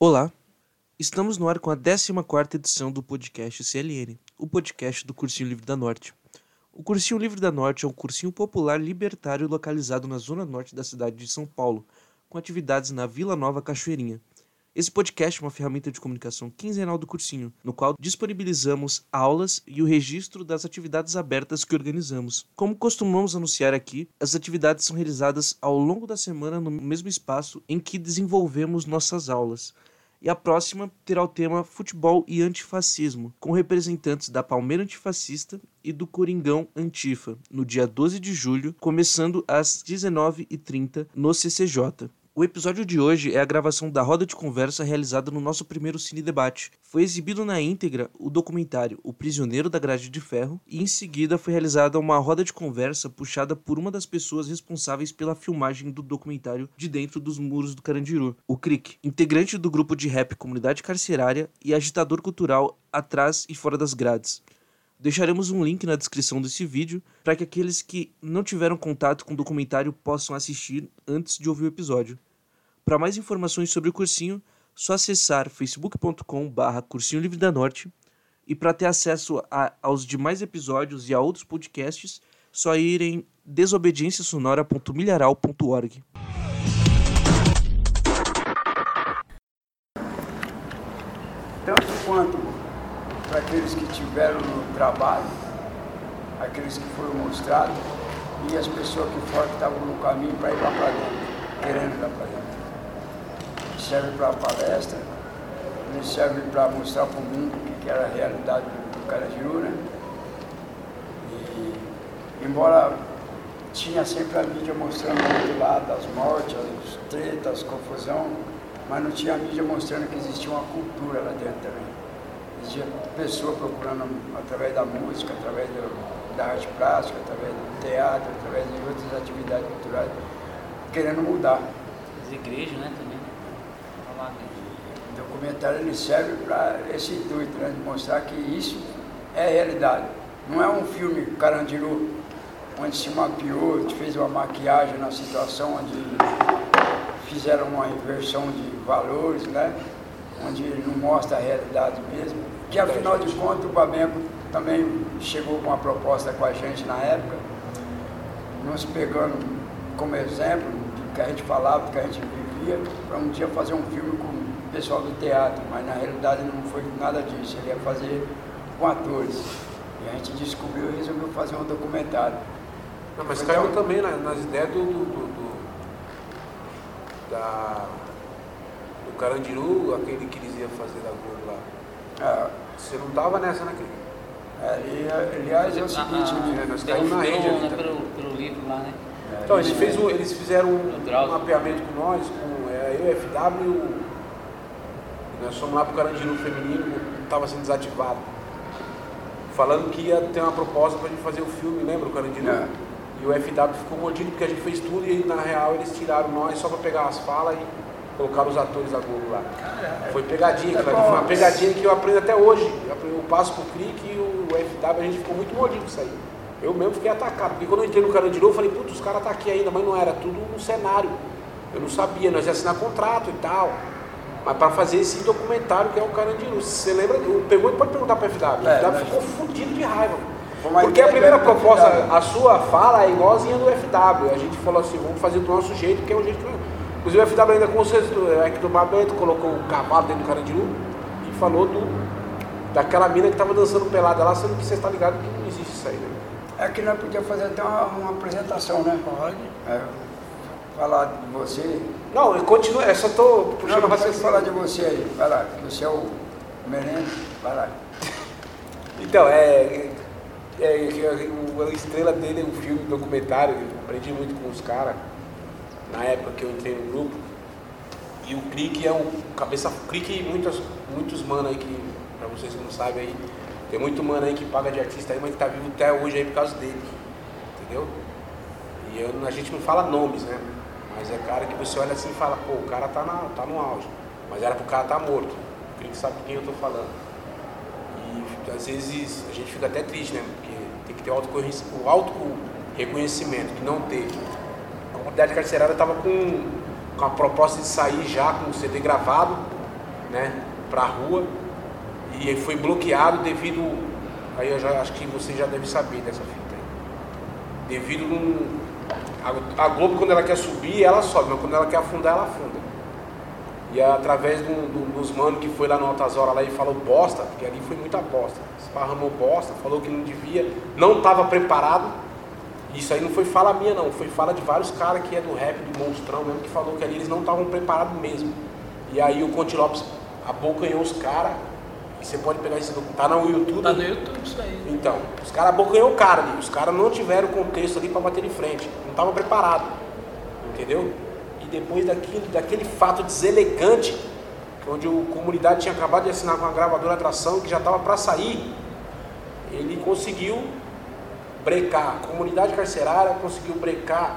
Olá, estamos no ar com a 14ª edição do podcast CLN, o podcast do Cursinho Livre da Norte. O Cursinho Livre da Norte é um cursinho popular libertário localizado na zona norte da cidade de São Paulo, com atividades na Vila Nova Cachoeirinha. Esse podcast é uma ferramenta de comunicação quinzenal do cursinho, no qual disponibilizamos aulas e o registro das atividades abertas que organizamos. Como costumamos anunciar aqui, as atividades são realizadas ao longo da semana no mesmo espaço em que desenvolvemos nossas aulas e a próxima terá o tema Futebol e Antifascismo, com representantes da Palmeira Antifascista e do Coringão Antifa, no dia 12 de julho, começando às 19h30 no CCJ. O episódio de hoje é a gravação da roda de conversa realizada no nosso primeiro Cine Debate. Foi exibido na íntegra o documentário O Prisioneiro da Grade de Ferro e em seguida foi realizada uma roda de conversa puxada por uma das pessoas responsáveis pela filmagem do documentário De Dentro dos Muros do Carandiru, o Crick, integrante do grupo de rap Comunidade Carcerária e agitador cultural atrás e fora das grades. Deixaremos um link na descrição desse vídeo para que aqueles que não tiveram contato com o documentário possam assistir antes de ouvir o episódio. Para mais informações sobre o cursinho, só acessar facebook.com/barra Cursinho Livre da Norte e para ter acesso a, aos demais episódios e a outros podcasts, só ir em desobediênciasonora.milharal.org. Tanto quanto para aqueles que tiveram no trabalho, aqueles que foram mostrados e as pessoas que foram que estavam no caminho para ir lá para dentro, querendo ir lá para dentro serve para palestra, ele serve para mostrar para o mundo o que era a realidade do Carandiru, né? E, embora tinha sempre a mídia mostrando o outro lado, as mortes, as tretas, as confusão, mas não tinha a mídia mostrando que existia uma cultura lá dentro também. Existia pessoa procurando através da música, através do, da arte plástica, através do teatro, através de outras atividades culturais, querendo mudar. As igrejas, né. O documentário ele serve para esse intuito, né, de mostrar que isso é realidade. Não é um filme carandiru, onde se maquiou, fez uma maquiagem na situação, onde fizeram uma inversão de valores, né? onde não mostra a realidade mesmo. Que afinal de contas o Babenco também chegou com uma proposta com a gente na época, nos pegando como exemplo do que a gente falava, do que a gente vivia, para um dia fazer um filme o pessoal do teatro, mas na realidade não foi nada disso, ele ia fazer com atores. E a gente descobriu e resolveu fazer um documentário. Não, mas caiu então, também nas, nas ideias do, do, do, do, da, do Carandiru, aquele que eles iam fazer da Globo lá. Ah, Você não estava nessa, né, é, e, aliás, é o seguinte, ah, né, nós caímos na rede ali né, pelo, pelo livro lá, né? é, Então, eles, fez um- eles fizeram um, um mapeamento com nós, com é, eu, FW e o. Nós fomos lá pro Carandiru feminino, estava sendo desativado. Falando que ia ter uma proposta pra gente fazer o filme, lembra o Carandiru? É. E o FW ficou mordido porque a gente fez tudo e na real eles tiraram nós só pra pegar as falas e colocaram os atores da Globo lá. Foi pegadinha, É foi uma pegadinha que eu aprendo até hoje. Eu passo pro Crick e o FW, a gente ficou muito mordido com isso aí. Eu mesmo fiquei atacado, porque quando eu entrei no Carandiru, eu falei, putz, os caras tá aqui ainda, mas não era, tudo no cenário. Eu não sabia, nós ia assinar contrato e tal. Mas para fazer esse documentário que é o Carandiru. Você lembra? O pergunta pode perguntar para o FW. É, o FW ficou fudido de raiva. Porque a primeira proposta, a sua fala é igualzinha do FW. A gente falou assim, vamos fazer do nosso jeito, que é o jeito que. Inclusive o FW ainda consertou, é que do Babento colocou o cavalo dentro do Carandiru e falou do, daquela mina que tava dançando pelada lá, sendo que você está ligado que não existe isso aí, né? É que nós podíamos fazer até uma, uma apresentação, né? Pode. Falar de você. Não, eu continuo, eu só tô Não, puxando não a pode falar de você aí. Vai lá, que você é o Menendo. Vai lá. Então, é, é, é, a estrela dele é um filme documentário, eu aprendi muito com os caras na época que eu entrei no grupo. E o Crick é um cabeça. Crick e muitos, muitos mano aí que, pra vocês que não sabem aí, tem muito mano aí que paga de artista aí, mas que tá vivo até hoje aí por causa dele. Entendeu? E eu- a gente não fala nomes, né? Mas é cara que você olha assim e fala, pô, o cara tá, na, tá no auge. Mas era pro cara tá morto. O Crick sabe de quem eu tô falando. E às vezes a gente fica até triste, né? Porque tem que ter o autoconheci- o auto reconhecimento, que não teve. A comunidade carcerária estava com, com a proposta de sair já com o CD gravado né, para a rua e foi bloqueado devido, aí eu já acho que você já deve saber dessa fita aí, devido a, a Globo quando ela quer subir ela sobe, mas quando ela quer afundar ela afunda. E através do, do, dos manos que foi lá no Altas Horas lá e falou bosta, porque ali foi muita bosta, esparramou bosta, falou que não devia, não estava preparado. Isso aí não foi fala minha não, foi fala de vários caras que é do rap, do monstrão mesmo, que falou que ali eles não estavam preparados mesmo. E aí o Conte Lopes abocanhou os caras, você pode pegar isso, tá no YouTube. Tá no YouTube isso aí. Então, os caras abocanhou o cara ali, os caras não tiveram contexto ali para bater de frente, não estavam preparados, entendeu? E depois daquilo, daquele fato deselegante, onde a comunidade tinha acabado de assinar com a gravadora Atração, que já estava para sair, ele conseguiu brecar. A comunidade carcerária conseguiu brecar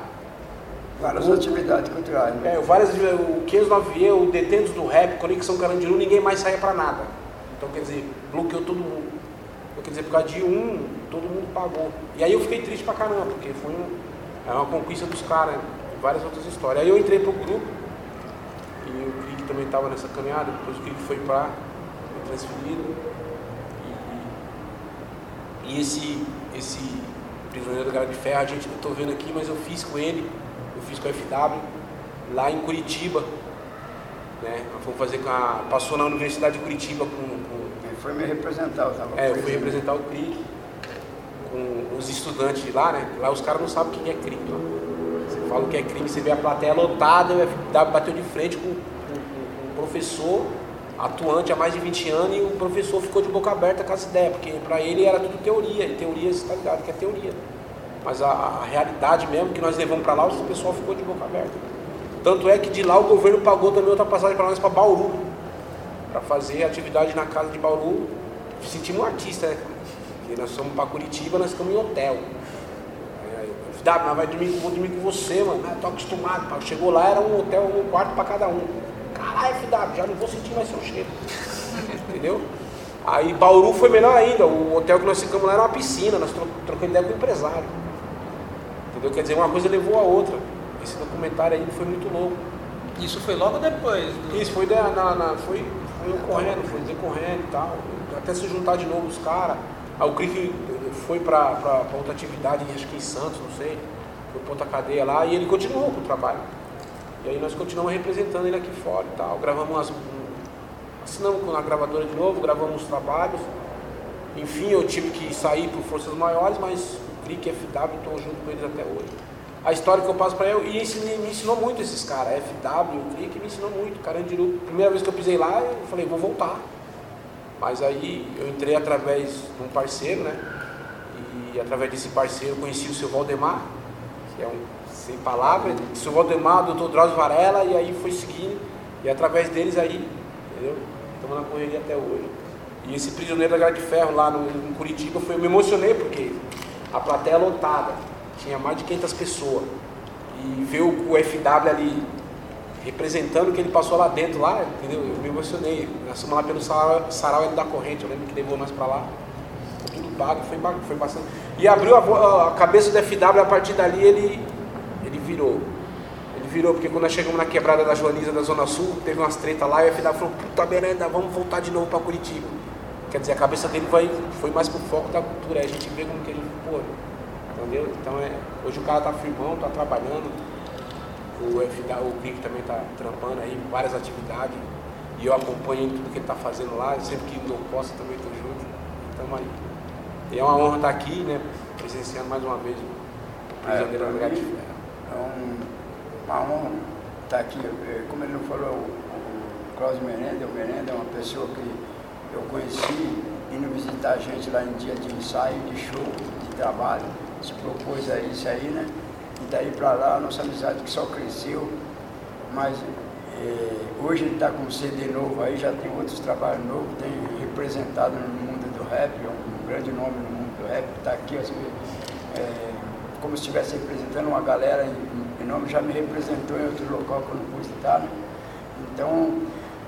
Várias o- atividades culturais. Né? é, várias, o 509E, o Detentos do Rap, Conexão Carandiru, ninguém mais saía pra nada. Então, quer dizer, bloqueou todo mundo. Então, quer dizer, por causa de um, todo mundo pagou. E aí eu fiquei triste pra caramba, porque foi um, é uma conquista dos caras, né? Várias outras histórias. Aí eu entrei pro grupo, e o Crick também estava nessa caminhada, depois o Crick foi pra, foi transferido. E, e esse, esse prisioneiro da Gara de Ferro, a gente, eu tô vendo aqui, mas eu fiz com ele, eu fiz com a FW, lá em Curitiba. Né? Fomos fazer com a. Passou na Universidade de Curitiba com. Foi me representar, eu tava é, eu fui representar o CRIC com os estudantes de lá, né? Lá os caras não sabem o que é crime. Lá. Você fala o que é crime, você vê a plateia lotada, o FW bateu de frente com, um professor atuante há mais de 20 anos e o professor ficou de boca aberta com as ideias, porque para ele era tudo teoria, e teoria você tá ligado que é teoria. Mas a, a realidade mesmo que nós levamos para lá, o pessoal ficou de boca aberta. Tanto é que de lá o governo pagou também outra passagem para nós para Bauru, para fazer atividade na casa de Bauru. Sentimos um artista, né? Porque nós fomos para Curitiba, nós ficamos em hotel. Aí, FW, nós vai dormir, vou dormir com você, mano. Ah, tô acostumado. pá. Chegou lá, era um hotel, um quarto para cada um. Caralho, FW, já não vou sentir mais seu cheiro. Entendeu? Aí Bauru foi melhor ainda. O hotel que nós ficamos lá era uma piscina, nós tro trocamos ideia com o empresário. Entendeu? Quer dizer, uma coisa levou a outra. Esse documentário aí foi muito louco. Isso foi logo depois. do- Isso foi, da- na, na- foi, foi ocorrendo, foi decorrendo e tal. Até se juntar de novo os caras. Aí o Crick foi pra outra atividade, acho que em Santos, não sei. Foi pra outra cadeia lá e ele continuou com o trabalho. E aí nós continuamos representando ele aqui fora e tal. Gravamos umas. um- assinamos com a gravadora de novo, gravamos os trabalhos. Enfim, eu tive que sair por forças maiores, mas o Crick e FW estou junto com eles até hoje. A história que eu passo para ele, e me ensinou muito esses caras, FW, Crick me ensinou muito. Carandiru, primeira vez que eu pisei lá, eu falei, vou voltar. Mas aí eu entrei através de um parceiro, né? E através desse parceiro eu conheci o seu Valdemar, que é um sem palavras, o seu Valdemar, o doutor Drauzio Varela, e aí foi seguindo. E através deles aí, entendeu? Estamos na correria até hoje. E esse prisioneiro da Garra de Ferro lá no, em Curitiba, foi, eu me emocionei porque a plateia lotada, tinha mais de 500 pessoas. E ver o, FW ali representando o que ele passou lá dentro, lá, entendeu? Eu me emocionei. Nós lá pelo sarau, sarau da Corrente, eu lembro que levou nós pra lá. Tudo pago, foi, foi bastante. E abriu a, a cabeça do FW, a partir dali ele, ele virou. Ele virou, porque quando nós chegamos na quebrada da Joaniza da Zona Sul, teve umas tretas lá e o FW falou, puta merda, vamos voltar de novo pra Curitiba. Quer dizer, a cabeça dele vai, foi mais pro foco da cultura. Aí a gente vê como que ele, pô, entendeu? Então é, hoje o cara tá firmão, tá trabalhando. O FW, o Crick também tá trampando aí, várias atividades. E eu acompanho tudo que ele tá fazendo lá, sempre que não posso também tô junto. Tamo aí. E é uma honra estar aqui, né? Presenciando mais uma vez o É, prisioneiro Garra de mim, Ferro. É um, uma honra estar aqui. É, Como ele não falou, o, o Cláudio Merenda, o Merenda é uma pessoa que eu conheci indo visitar a gente lá em dia de ensaio, de show, de trabalho. Se propôs a isso aí, né? E daí para lá, a nossa amizade que só cresceu. Mas é, hoje ele está com um CD novo aí, já tem outros trabalhos novos, tem representado no mundo do rap, é um grande nome no mundo do rap, está aqui assim, é, como se estivesse representando uma galera em, em nome, já me representou em outro local que eu não pude estar. Né? Então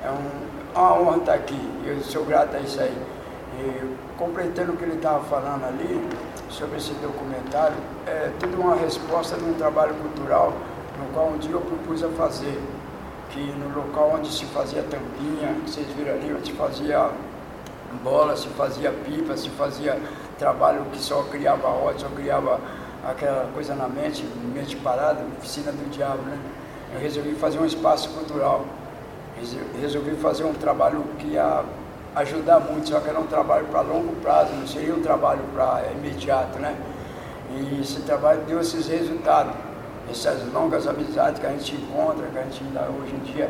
é um, uma honra estar aqui, eu sou grato a isso aí. E, completando o que ele estava falando ali sobre esse documentário, é tudo uma resposta de um trabalho cultural no qual um dia eu propus a fazer que no local onde se fazia tampinha, que vocês viram ali, onde se fazia bola, se fazia pipa, se fazia trabalho que só criava ódio, só criava aquela coisa na mente, mente parada, oficina do diabo, né? Eu resolvi fazer um espaço cultural, resolvi fazer um trabalho que ia ajudar muito, só que era um trabalho para longo prazo, não seria um trabalho para imediato, né? E esse trabalho deu esses resultados, essas longas amizades que a gente encontra, que a gente ainda hoje em dia,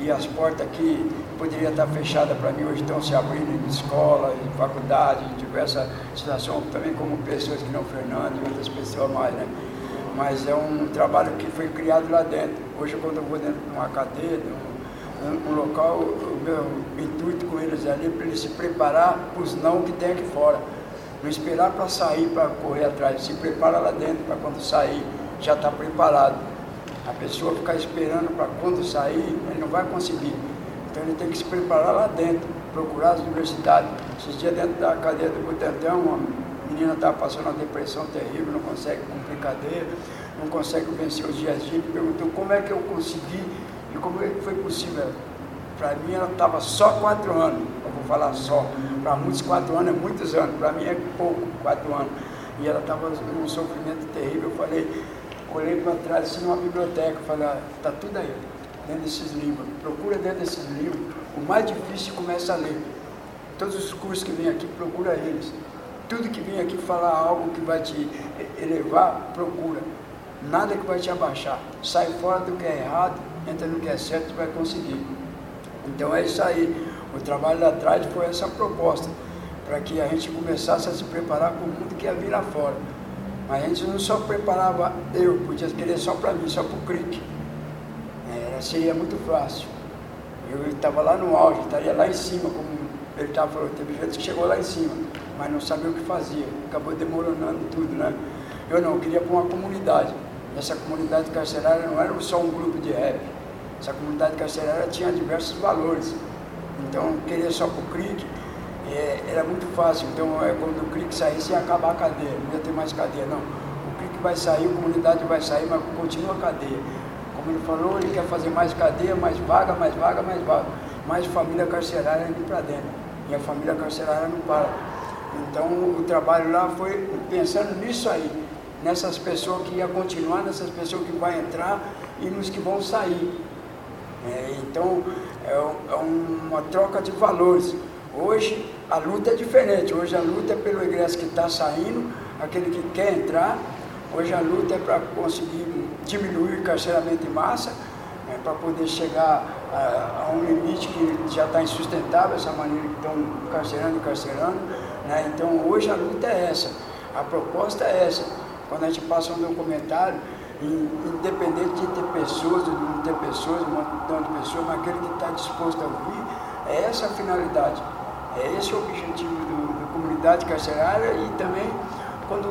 e as portas aqui poderiam estar fechadas para mim, hoje estão se abrindo em escola, em faculdade, em diversas situações, também como pessoas que não Fernando e outras pessoas mais, né? Mas é um trabalho que foi criado lá dentro. Hoje, quando eu vou dentro de uma cadeia, um, um local, o meu intuito com eles ali para eles se preparar para os não que tem aqui fora. Não esperar para sair, para correr atrás, se prepara lá dentro para quando sair, já está preparado. A pessoa ficar esperando para quando sair, ele não vai conseguir. Então ele tem que se preparar lá dentro, procurar as universidades. Esses dias dentro da cadeia do Butantão, uma menina estava passando uma depressão terrível, não consegue cumprir cadeia, não consegue vencer os dias de perguntou como é que eu consegui como foi possível. Para mim ela estava só quatro anos, eu vou falar só. Para muitos quatro anos é muitos anos, para mim é pouco, quatro anos. E ela estava num sofrimento terrível. Eu falei, olhei para trás assim numa biblioteca, falei, está ah, tudo aí, dentro desses livros. Procura dentro desses livros. O mais difícil começa a ler. Todos os cursos que vêm aqui, procura eles. Tudo que vem aqui falar algo que vai te elevar, procura. Nada que vai te abaixar. Sai fora do que é errado, entra no que é certo e vai conseguir. Então é isso aí. O trabalho lá atrás foi essa proposta, para que a gente começasse a se preparar para o mundo que ia vir lá fora. Mas a gente não só preparava eu, podia querer só para mim, só para o CRIC. É, seria muito fácil. Eu estava lá no auge, estaria lá em cima, como ele estava falando, teve gente que chegou lá em cima, mas não sabia o que fazia, acabou demorando tudo, né? Eu não, eu queria para uma comunidade. Essa comunidade carcerária não era só um grupo de rap. Essa comunidade carcerária tinha diversos valores. Então, querer só para o CRIC é, era muito fácil. Então, é, quando o CRIC saísse, ia acabar a cadeia, não ia ter mais cadeia, não. O CRIC vai sair, a comunidade vai sair, mas continua a cadeia. Como ele falou, ele quer fazer mais cadeia, mais vaga, mais vaga, mais vaga. Mais família carcerária indo para dentro. E a família carcerária não para. Então, o trabalho lá foi pensando nisso aí, nessas pessoas que iam continuar, nessas pessoas que vão entrar e nos que vão sair. É, então, é, é, uma troca de valores. Hoje a luta é diferente, hoje a luta é pelo ingresso que está saindo, aquele que quer entrar, hoje a luta é para conseguir diminuir o carceramento em massa, é, para poder chegar a, a, um limite que já está insustentável, essa maneira que estão carcerando e carcerando. Né? Então hoje a luta é essa, a proposta é essa. Quando a gente passa um documentário, independente de ter pessoas, de não ter pessoas, um montão de pessoas, mas aquele que está disposto a ouvir, é essa a finalidade, é esse o objetivo do, da comunidade carcerária e também quando,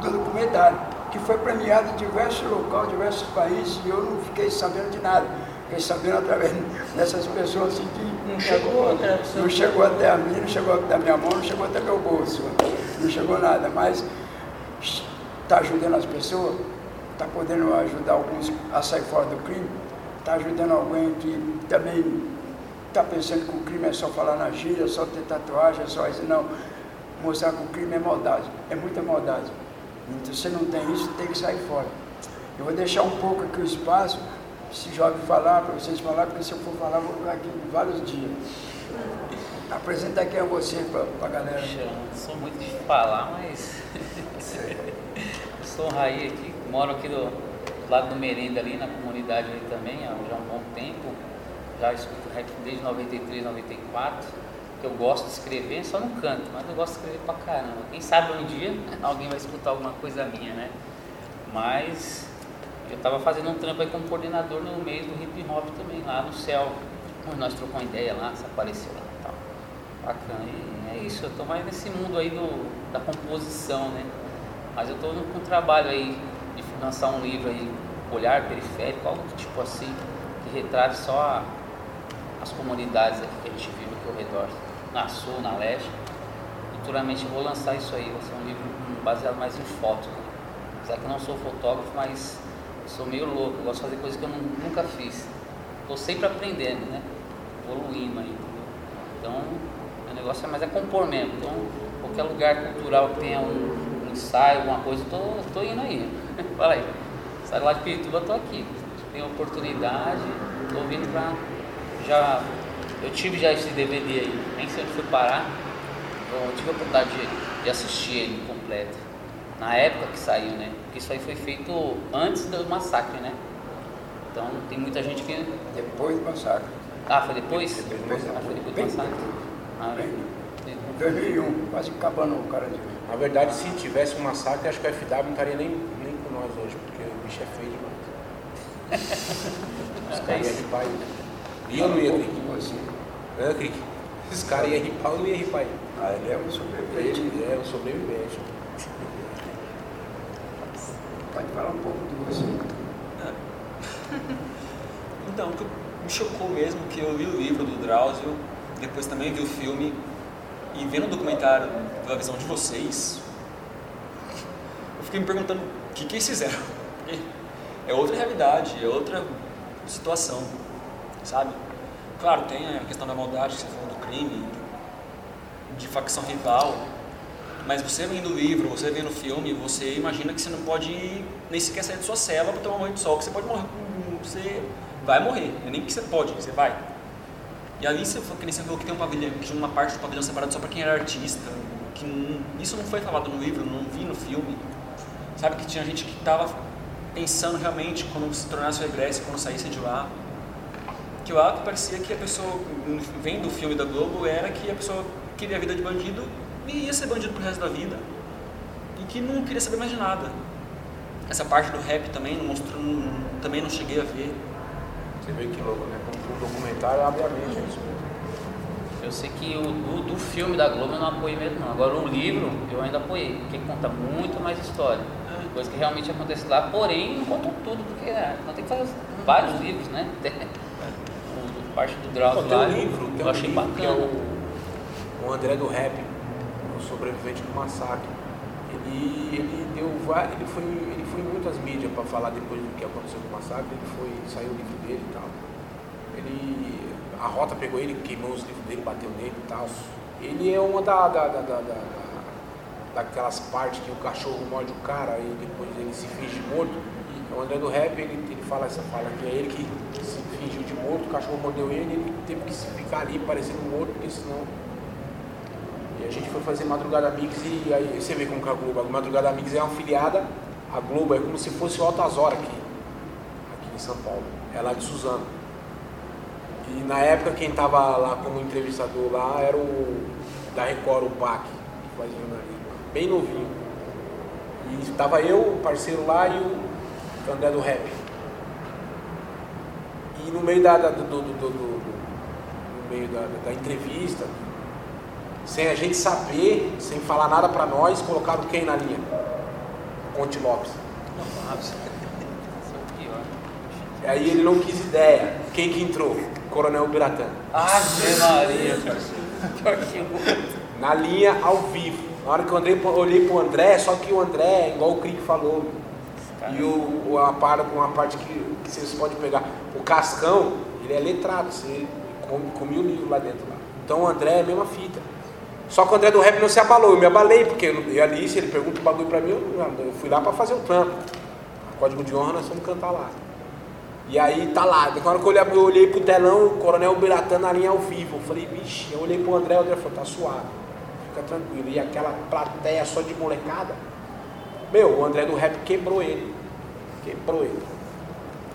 do documentário, que foi premiado em diversos locais, diversos países, e eu não fiquei sabendo de nada. Fiquei sabendo através dessas pessoas assim que não chegou, até, não chegou até a mim, não chegou até a minha mão, não chegou até meu bolso, não chegou nada, mas está ajudando as pessoas está podendo ajudar alguns a sair fora do crime, está ajudando alguém que também está pensando que o crime é só falar na gíria, só ter tatuagem, é só isso. Não, mostrar que o crime é maldade, é muita maldade. Então, se não tem isso, tem que sair fora. Eu vou deixar um pouco aqui o espaço, se jovem falar, para vocês falar, porque se eu for falar, vou ficar aqui vários dias. Apresenta quem é você para a galera. Eu sou muito de falar, mas. sou o Raí aqui, moro aqui do, lado do Merenda ali, na comunidade ali também, há já um bom tempo. Já escuto rap desde 93, 94. Que eu gosto de escrever, só não canto, mas eu gosto de escrever pra caramba. Quem sabe um dia alguém vai escutar alguma coisa minha, né? Mas eu estava fazendo um trampo aí como coordenador no mês do hip hop também, lá no céu. Nós trocamos ideia lá, você apareceu lá e tal. Bacana. E é isso, eu tô mais nesse mundo aí do, da composição, né? Mas eu tô com um trabalho aí lançar um livro aí, Olhar Periférico, algo tipo assim, que retrate só a, as comunidades aqui que a gente vive aqui ao redor, na sul, na leste. Futuramente eu vou lançar isso aí, vai ser um livro baseado mais em foto. Apesar que eu não sou fotógrafo, mas sou meio louco, gosto de fazer coisas que eu nunca fiz. tô sempre aprendendo, né? Evoluindo aí? Então, o negócio é mais é compor mesmo. Então, qualquer lugar cultural que tenha um, um ensaio, alguma coisa, eu tô, tô indo aí. Fala aí. Sai lá de Pirituba, tô aqui. Tenho oportunidade, tô vindo pra. Já. Eu tive já esse DVD aí, nem sei onde foi parar. Eu tive a oportunidade de, de assistir ele completo. Na época que saiu, né? Porque isso aí foi feito antes do massacre, né? Então tem muita gente que. Depois do massacre. Ah, foi depois? Depois do ah, foi depois do massacre. Ah, Bem, tem- 2001, quase acabando o cara de. Na verdade, se tivesse um massacre, acho que o FW não estaria nem, nós hoje, porque o bicho é feio demais. Os caras iam ripar ele. E eu não ia, Crick. você. Hã, Crick? Os caras iam ripar, eu não ia ripar ele. Ah, ele é um sobrevivente. Ele é um sobrevivente. Pode falar um pouco de você. Então, o que me chocou mesmo que eu li o livro do Drauzio, depois também vi o filme, e vendo o documentário da visão de vocês, eu fiquei me perguntando que, que eles fizeram. É outra realidade, é outra situação, sabe? Claro, tem a questão da maldade que você falou do crime, de facção rival, mas você vendo o livro, você vendo o filme, você imagina que você não pode nem sequer sair da sua cela para tomar um banho de sol, que você pode morrer, você vai morrer, é nem que você pode, você vai. E ali você falou que você falou que tem um pavilhão, que tinha uma parte do pavilhão separado só para quem era artista, que não- isso não foi falado no livro, não vi no filme. Sabe que tinha gente que estava pensando realmente quando se tornasse o regresso, quando saísse de lá. Que lá que parecia que a pessoa, vendo o filme da Globo, era que a pessoa queria a vida de bandido e ia ser bandido pro resto da vida. E que não queria saber mais de nada. Essa parte do rap também não mostrou, não- também não cheguei a ver. Você vê que louco, né? Como um documentário abre a mente, é isso mesmo. Eu sei que o do, do filme da Globo eu não apoiei mesmo não. Agora o livro eu ainda apoiei, porque conta muito mais história. Coisa que realmente acontece lá, porém não contam tudo, porque é, não tem que fazer vários livros, né? O, parte do Drauzio lá, um livro, eu um achei livro bacana. é o, o André do Rap, o sobrevivente do massacre. Ele, ele deu ele foi, ele foi em muitas mídias para falar depois do que aconteceu com o massacre, ele foi, saiu o livro dele e tal. Ele, a rota pegou ele, queimou os livros dele, bateu nele e tal. Ele é uma da, da- da- da- daquelas partes que o cachorro morde o cara e depois ele se finge morto. O André do Rap, ele, ele fala essa fala que é ele que se fingiu de morto, o cachorro mordeu ele, ele teve que ficar ali parecendo morto, porque senão. E a gente foi fazer Madrugada Mix e aí você vê como que a Globo, a Madrugada Mix é uma filiada, a Globo é como se fosse o Altas Horas aqui, aqui em São Paulo, é lá de Suzano. E na época quem estava lá como entrevistador lá era o da Record, o Pac, que fazia jornalismo, bem novinho. E estava eu, o parceiro lá e o André do Rap. E no meio da, da- do, do- do- do- meio da, da entrevista, sem a gente saber, sem falar nada pra nós, colocaram quem na linha? Conte Lopes. Aí ele não quis ideia. Quem que entrou? Coronel Biratã. Ave Maria, Na linha ao vivo. Na hora que eu andei, olhei pro André, só que o André, igual o Crick falou, e o, o- a par- uma parte que, que vocês podem pegar, o Cascão, ele é letrado, você come, comia o livro lá dentro. Lá. Então o André é a mesma fita. Só que o André do Rap não se abalou, eu me abalei, porque eu, ali, se ele pergunta o bagulho pra mim, eu, eu fui lá pra fazer o trampo. Código de honra, nós vamos cantar lá. E aí tá lá, na hora que eu olhei, eu olhei pro telão, o Coronel Biratã na linha ao vivo. Eu falei, vixe, eu olhei pro André, o André falou, tá suave, fica tranquilo. E aquela plateia só de molecada. Meu, o André do rap quebrou ele. Quebrou ele.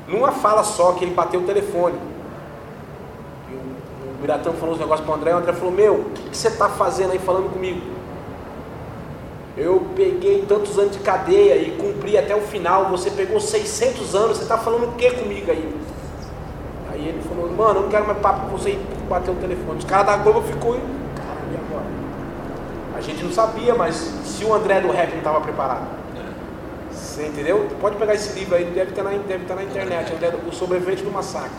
Numa fala só que ele bateu o telefone. E o, o Biratã falou os negócios pro André, o André falou, meu, o que, você tá fazendo aí falando comigo? Eu peguei tantos anos de cadeia e cumpri até o final. Você pegou 600 anos, você está falando o que comigo aí? Aí ele falou, mano, eu não quero mais papo com você e bateu o telefone. Os caras da Globo ficou? A gente não sabia, mas se o André do rap não estava preparado. Você entendeu? Pode pegar esse livro aí, deve estar na, deve estar na internet, André o sobrevivente do massacre.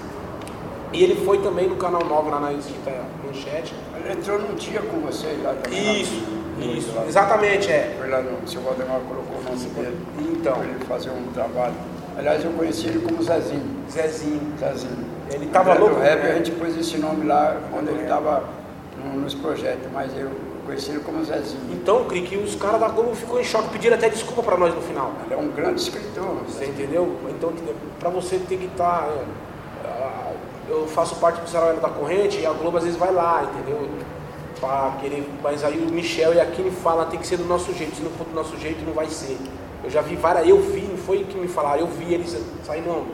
E ele foi também no canal 9 lá na Esquita Manchete. Ele entrou num dia com você lá também. Isso, lá, isso, lá. exatamente, é. Foi lá no, o seu Valdemar colocou o nome dele Então. para ele fazer um trabalho. Aliás, eu conheci ele como Zezinho. Zezinho. Zezinho. Ele tava Era do louco, rap, né? a gente pôs esse nome lá quando ele estava nos projetos, mas eu conheci ele como Zezinho. Então, Crick, os caras da Globo ficou em choque, pediram até desculpa pra nós no final. Ele é um grande escritor. Você entendeu? Então, pra você tem que estar. eu faço parte do Sarau da Corrente e a Globo às vezes vai lá, entendeu? Pra querer, mas aí o Michel e a Kine falam, tem que ser do nosso jeito, se não for do nosso jeito não vai ser. Eu já vi várias, eu vi, não foi que me falaram, eu vi eles sair, não,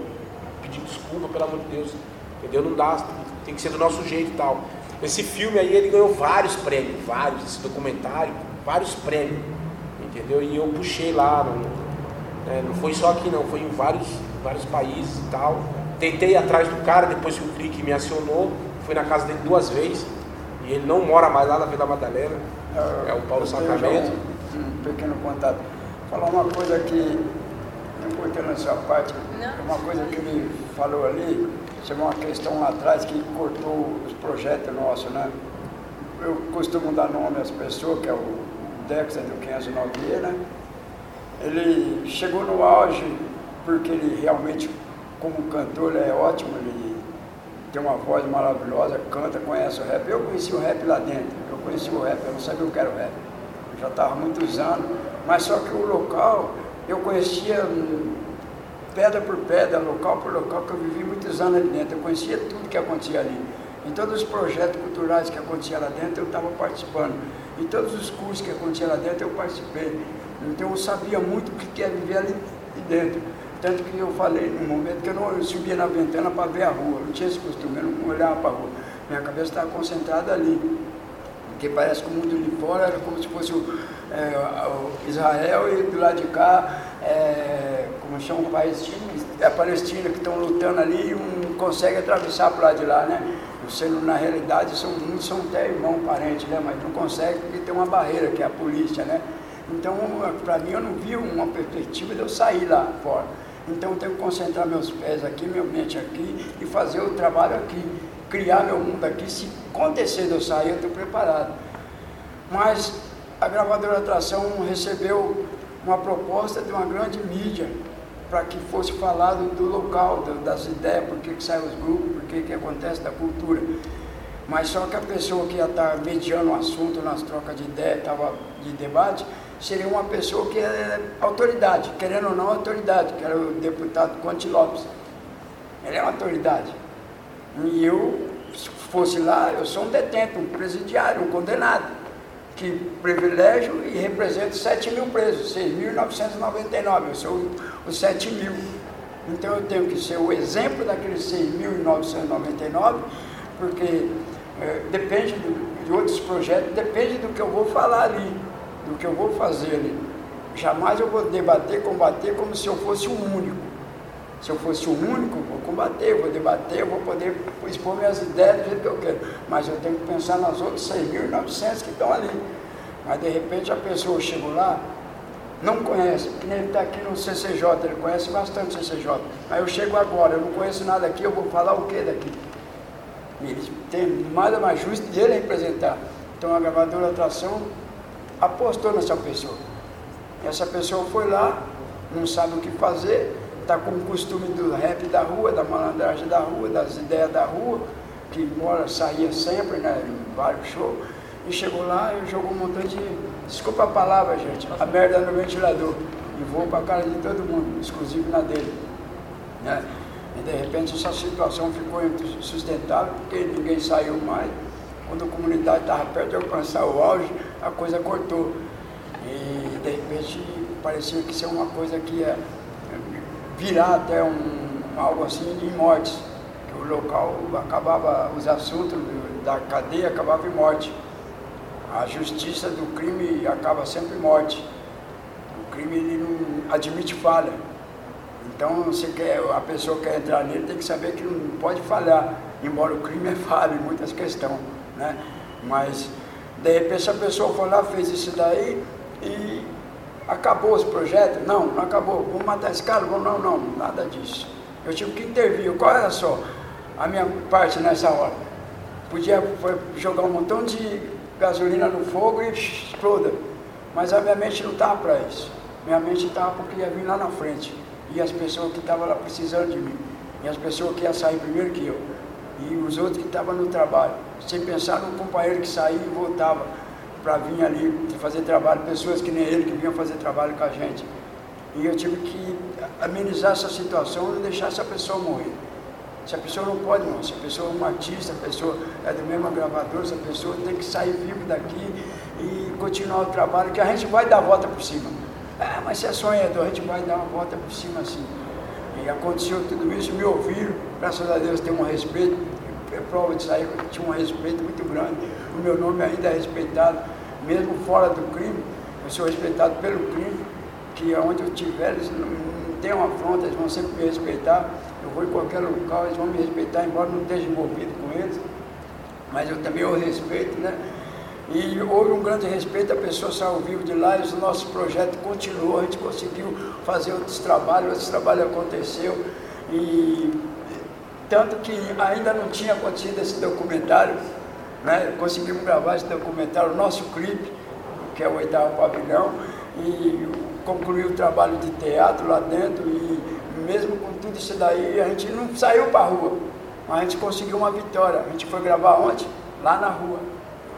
pedindo desculpa, pelo amor de Deus, entendeu? Não dá, tem que ser do nosso jeito e tal. Esse filme aí ele ganhou vários prêmios, vários, esse documentário, vários prêmios, entendeu? E eu puxei lá, não, é, não foi só aqui não, foi em vários, vários países e tal. Tentei ir atrás do cara depois que o Crick me acionou, fui na casa dele duas vezes, e ele não mora mais lá na Vila Madalena, é o Paulo Sacramento. Um, um pequeno contato. Falar uma coisa que, não cortando essa parte, uma coisa que ele falou ali, chegou uma questão lá atrás que cortou os projetos nossos, né? Eu costumo dar nome às pessoas, que é o Dexter do 509 né? Ele chegou no auge porque ele realmente, como cantor, é ótimo, ele tem uma voz maravilhosa, canta, conhece o rap. Eu conheci o rap lá dentro, eu conheci o rap, eu não sabia o que era o rap. Eu já estava muitos anos, mas só que o local eu conhecia pedra por pedra, local por local, que eu vivi muitos anos ali dentro. Eu conhecia tudo que acontecia ali. Em todos os projetos culturais que aconteciam lá dentro, eu estava participando. Em todos os cursos que aconteciam lá dentro, eu participei. Então eu sabia muito o que é viver ali dentro. Tanto que eu falei no momento que eu não eu subia na ventana para ver a rua. Eu não tinha esse costume, eu não olhava para a rua. Minha cabeça estava concentrada ali. Porque parece que o mundo de fora era como se fosse o, é, o Israel e do lado de cá, é, como chama o país, é Palestina que estão lutando ali e um consegue atravessar para lado de lá, né? Sendo, na realidade, são, muitos são até irmão, parente, né? Mas não consegue porque tem uma barreira, que é a polícia, né? Então, para mim, eu não vi uma perspectiva de eu sair lá fora. Então, eu tenho que concentrar meus pés aqui, minha mente aqui e fazer o trabalho aqui, criar meu mundo aqui. Se acontecer de eu sair, eu estou preparado. Mas a gravadora Atração recebeu uma proposta de uma grande mídia para que fosse falado do local, das ideias, por que, que saem os grupos, por que, que acontece da cultura. Mas só que a pessoa que ia estar mediando o assunto nas trocas de ideia, tava de debate, seria uma pessoa que é autoridade, querendo ou não autoridade, que era o deputado Conte Lopes. Ele é uma autoridade. E eu, se fosse lá, eu sou um detento, um presidiário, um condenado, que privilégio e represento 7 mil presos, 6.999, eu sou os 7 mil. Então eu tenho que ser o exemplo daqueles 6.999, porque é, depende do, de outros projetos, depende do que eu vou falar ali, do que eu vou fazer ali. Jamais eu vou debater, combater como se eu fosse o único. Se eu fosse o único, vou combater, vou debater, vou poder expor minhas ideias do jeito que eu quero. Mas eu tenho que pensar nas outras 6.900 que estão ali. Mas de repente a pessoa chegou lá, não conhece, que nem ele está aqui no CCJ, ele conhece bastante o CCJ. Mas eu chego agora, eu não conheço nada aqui, eu vou falar o que daqui? Ele tem nada mais justo de ele representar. Então a gravadora Atração apostou nessa pessoa. Essa pessoa foi lá, não sabe o que fazer, está com o costume do rap da rua, da malandragem da rua, das ideias da rua, que embora saía sempre, né, em vários shows, e chegou lá e jogou um montão de, desculpa a palavra, gente, a merda no ventilador, e voou para a cara de todo mundo, exclusivo na dele. Né? E de repente essa situação ficou insustentável, porque ninguém saiu mais. Quando a comunidade estava perto de alcançar o auge, a coisa cortou. E de repente parecia que ser uma coisa que ia virar até um, algo assim de mortes. Que o local acabava, os assuntos da cadeia acabavam em morte. A justiça do crime acaba sempre em morte. O crime ele não admite falha. Então, você quer, a pessoa quer entrar nele tem que saber que não pode falhar, embora o crime é falho em muitas questões. Né? Mas, de repente, a pessoa foi lá, fez isso daí e acabou os projetos? Não, não acabou. Vamos matar esse cara? Não, não, não, nada disso. Eu tive que intervir. Qual era só a minha parte nessa hora? Podia jogar um montão de gasolina no fogo e exploda. Mas a minha mente não estava para isso. Minha mente estava porque ia vir lá na frente. e as pessoas que estavam lá precisando de mim, e as pessoas que iam sair primeiro que eu, e os outros que estavam no trabalho, sem pensar no companheiro que saía e voltava para vir ali fazer trabalho, pessoas que nem ele que vinham fazer trabalho com a gente. E eu tive que amenizar essa situação e não deixar essa pessoa morrer. Se a pessoa não pode, não. Se a pessoa é uma artista, a pessoa é do mesmo gravador, se a pessoa tem que sair vivo daqui e continuar o trabalho, que a gente vai dar a volta por cima. Ah, mas se é sonhador, a gente vai dar uma volta por cima assim. E aconteceu tudo isso, me ouviram, graças a Deus tenho um respeito, é prova aí, eu tinha um respeito muito grande. O meu nome ainda é respeitado, mesmo fora do crime, eu sou respeitado pelo crime, que onde eu estiver, eles não, não têm uma afronta, eles vão sempre me respeitar. Eu vou em qualquer local, eles vão me respeitar, embora não esteja envolvido com eles, mas eu também o respeito, né? E houve um grande respeito, a pessoa saiu vivo de lá e o nosso projeto continuou, a gente conseguiu fazer outros trabalhos, outros trabalhos aconteceu. E tanto que ainda não tinha acontecido esse documentário, né? conseguimos gravar esse documentário, o nosso clipe, que é o oitavo pavilhão, e concluir o trabalho de teatro lá dentro e mesmo com tudo isso daí, a gente não saiu para a rua, mas a gente conseguiu uma vitória. A gente foi gravar ontem, lá na rua.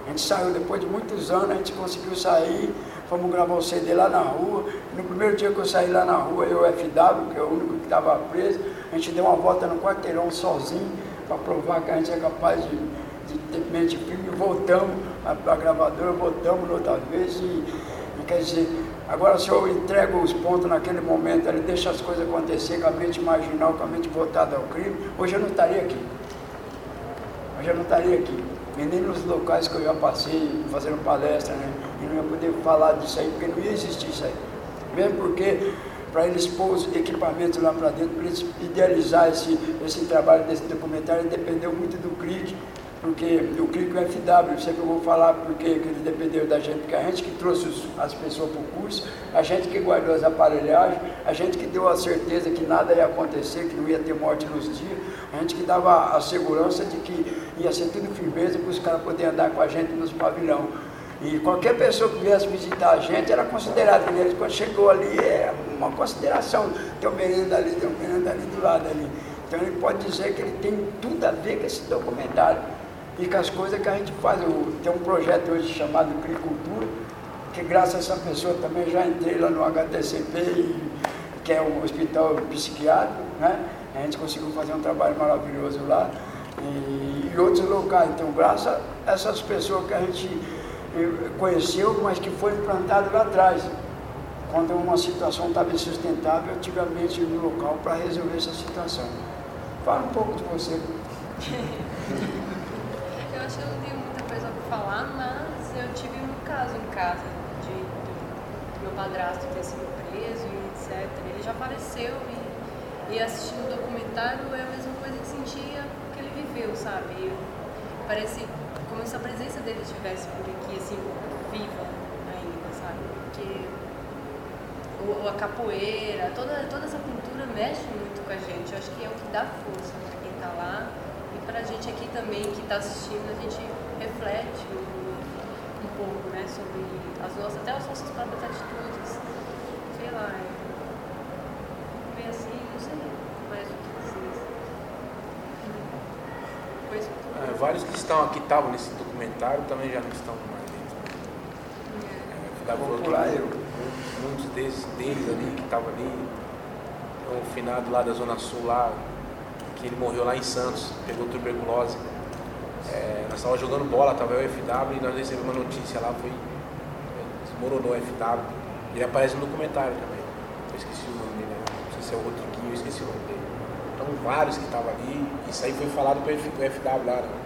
A gente saiu depois de muitos anos, a gente conseguiu sair, fomos gravar o CD lá na rua. No primeiro dia que eu saí lá na rua, eu FW, que é o único que estava preso, a gente deu uma volta no quarteirão sozinho, para provar que a gente é capaz de, de ter mente firme, e voltamos para a gravadora, voltamos outra vez e, e quer dizer, Agora, se eu entrego os pontos naquele momento, ele deixa as coisas acontecer com a mente marginal, com a mente voltada ao crime, hoje eu não estaria aqui. Hoje eu não estaria aqui. E nem nos locais que eu já passei, fazendo palestra, né? E não ia poder falar disso aí, porque não ia existir isso aí. Mesmo porque, para eles pôr os equipamentos lá para dentro, para eles idealizar esse, esse trabalho desse documentário, dependeu muito do CRIC, porque o clique o FW, sempre eu vou falar porque que ele dependeu da gente, porque a gente que trouxe os, as pessoas para o curso, a gente que guardou as aparelhagens, a gente que deu a certeza que nada ia acontecer, que não ia ter morte nos dias, a gente que dava a segurança de que ia ser tudo firmeza para os caras poderem andar com a gente nos pavilhão. E qualquer pessoa que viesse visitar a gente era considerada, que quando chegou ali é uma consideração, tem um merenda ali, tem um merenda ali do lado ali. Então ele pode dizer que ele tem tudo a ver com esse documentário e com as coisas que a gente faz. Eu, tem um projeto hoje chamado Agricultura, que graças a essa pessoa também já entrei lá no HTCP, que é um hospital psiquiátrico, né? A gente conseguiu fazer um trabalho maravilhoso lá. E, e outros locais. Então, graças a essas pessoas que a gente eh, conheceu, mas que foi implantado lá atrás, quando uma situação estava insustentável, antigamente no local para resolver essa situação. Fala um pouco de você. eu não tenho muita coisa para falar, mas eu tive um caso em casa de, de meu padrasto ter sido preso e etc. Ele já faleceu e, e assistindo o documentário é a mesma coisa que sentia que ele viveu, sabe? Eu, parece como se a presença dele estivesse por aqui, assim, viva ainda, sabe? Porque o, a capoeira, toda, toda essa cultura mexe muito com a gente. Eu acho que é o que dá força para quem está lá para a gente aqui também que está assistindo, a gente reflete um, um, pouco, né, sobre as nossas, até as nossas próprias atitudes. Sei lá, é, bem assim, não sei mais o que dizer. Pois, é, vários que estão aqui estavam nesse documentário também já não estão mais dentro. É, Vou pular eu. Um, um desses, deles ali que estava ali, um finado lá da Zona Sul lá, que ele morreu lá em Santos, pegou tuberculose. É, nós estávamos jogando bola, estava o FW e nós recebemos uma notícia lá, foi. Desmoronou o FW. Ele aparece no documentário também. Eu esqueci o nome dele, né? não sei se é o Rodriguinho, eu esqueci o nome dele. Então vários que estavam ali, isso aí foi falado para o FW lá, né?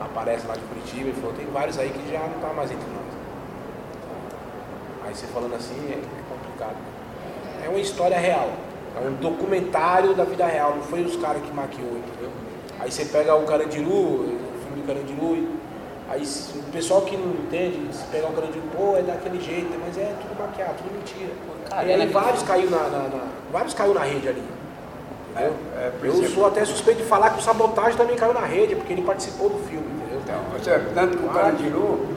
aparece lá de Curitiba, ele falou, tem vários aí que já não tá mais entre nós. Aí você falando assim é complicado. É uma história real. É um documentário da vida real, não foi os caras que maquiou, entendeu? Aí você pega o Carandiru, o filme do Carandiru, aí o pessoal que não entende, se pegar o Carandiru, pô, é daquele jeito, mas é tudo maquiado, tudo mentira. Cara, e aí vários caiu na, na, na, vários caiu na rede ali. Entendeu? É, é, eu sou até suspeito de falar que o sabotagem também caiu na rede, porque ele participou do filme, entendeu? Então, você, tanto que o Carandiru,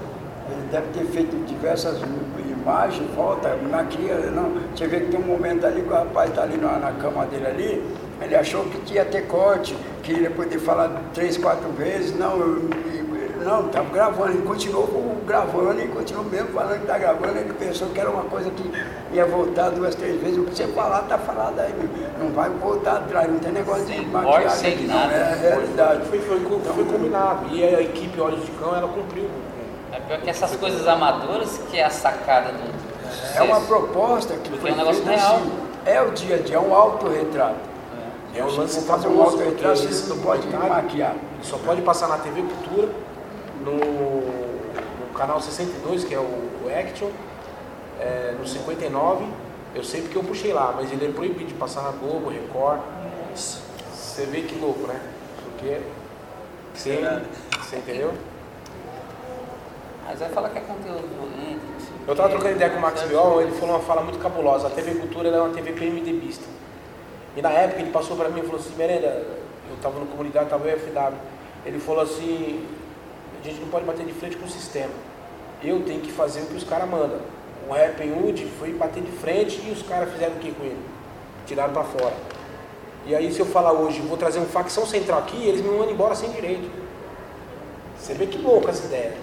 deve ter feito diversas imagens, volta, maquia, não. Você vê que tem um momento ali que o rapaz está ali na, na cama dele ali, ele achou que ia ter corte, que ia poder falar três, quatro vezes, não, eu, não, estava gravando, ele continuou gravando e continuou mesmo falando que está gravando, ele pensou que era uma coisa que ia voltar duas, três vezes, o que você falar, está falado aí, não vai voltar atrás, não tem negócio de maquiagem aqui, não, é a realidade. Foi, foi, foi, foi combinado. E a equipe Olhos de Cão, ela cumpriu. É pior que essas coisas amadoras que é a sacada do. do É uma proposta que Porque foi é um negócio feita real. assim, é o dia a dia, é um autorretrato. É um lance fazer um autorretrato, você não pode maquiar. Só pode passar na TV Cultura, no, no canal 62, que é o, o Action, é, no 59. Eu sei porque eu puxei lá, mas ele é proibido de passar na Globo, Record. Você vê que louco, né? Porque. Você, você entendeu? Mas vai falar que é conteúdo violento. Eu tava quê. trocando ideia com o Max Viol, ele falou uma fala muito cabulosa. A TV Cultura é uma TV PMDBista. E na época ele passou para mim e falou assim, Merenda, eu estava no comunidade, estava eu FW. Ele falou assim, a gente não pode bater de frente com o sistema. Eu tenho que fazer o que os caras mandam. O Rap Hood foi bater de frente e os caras fizeram o que com ele? Tiraram para fora. E aí se eu falar hoje, vou trazer um facção central aqui, eles me mandam embora sem direito. Você vê que louco essa ideia.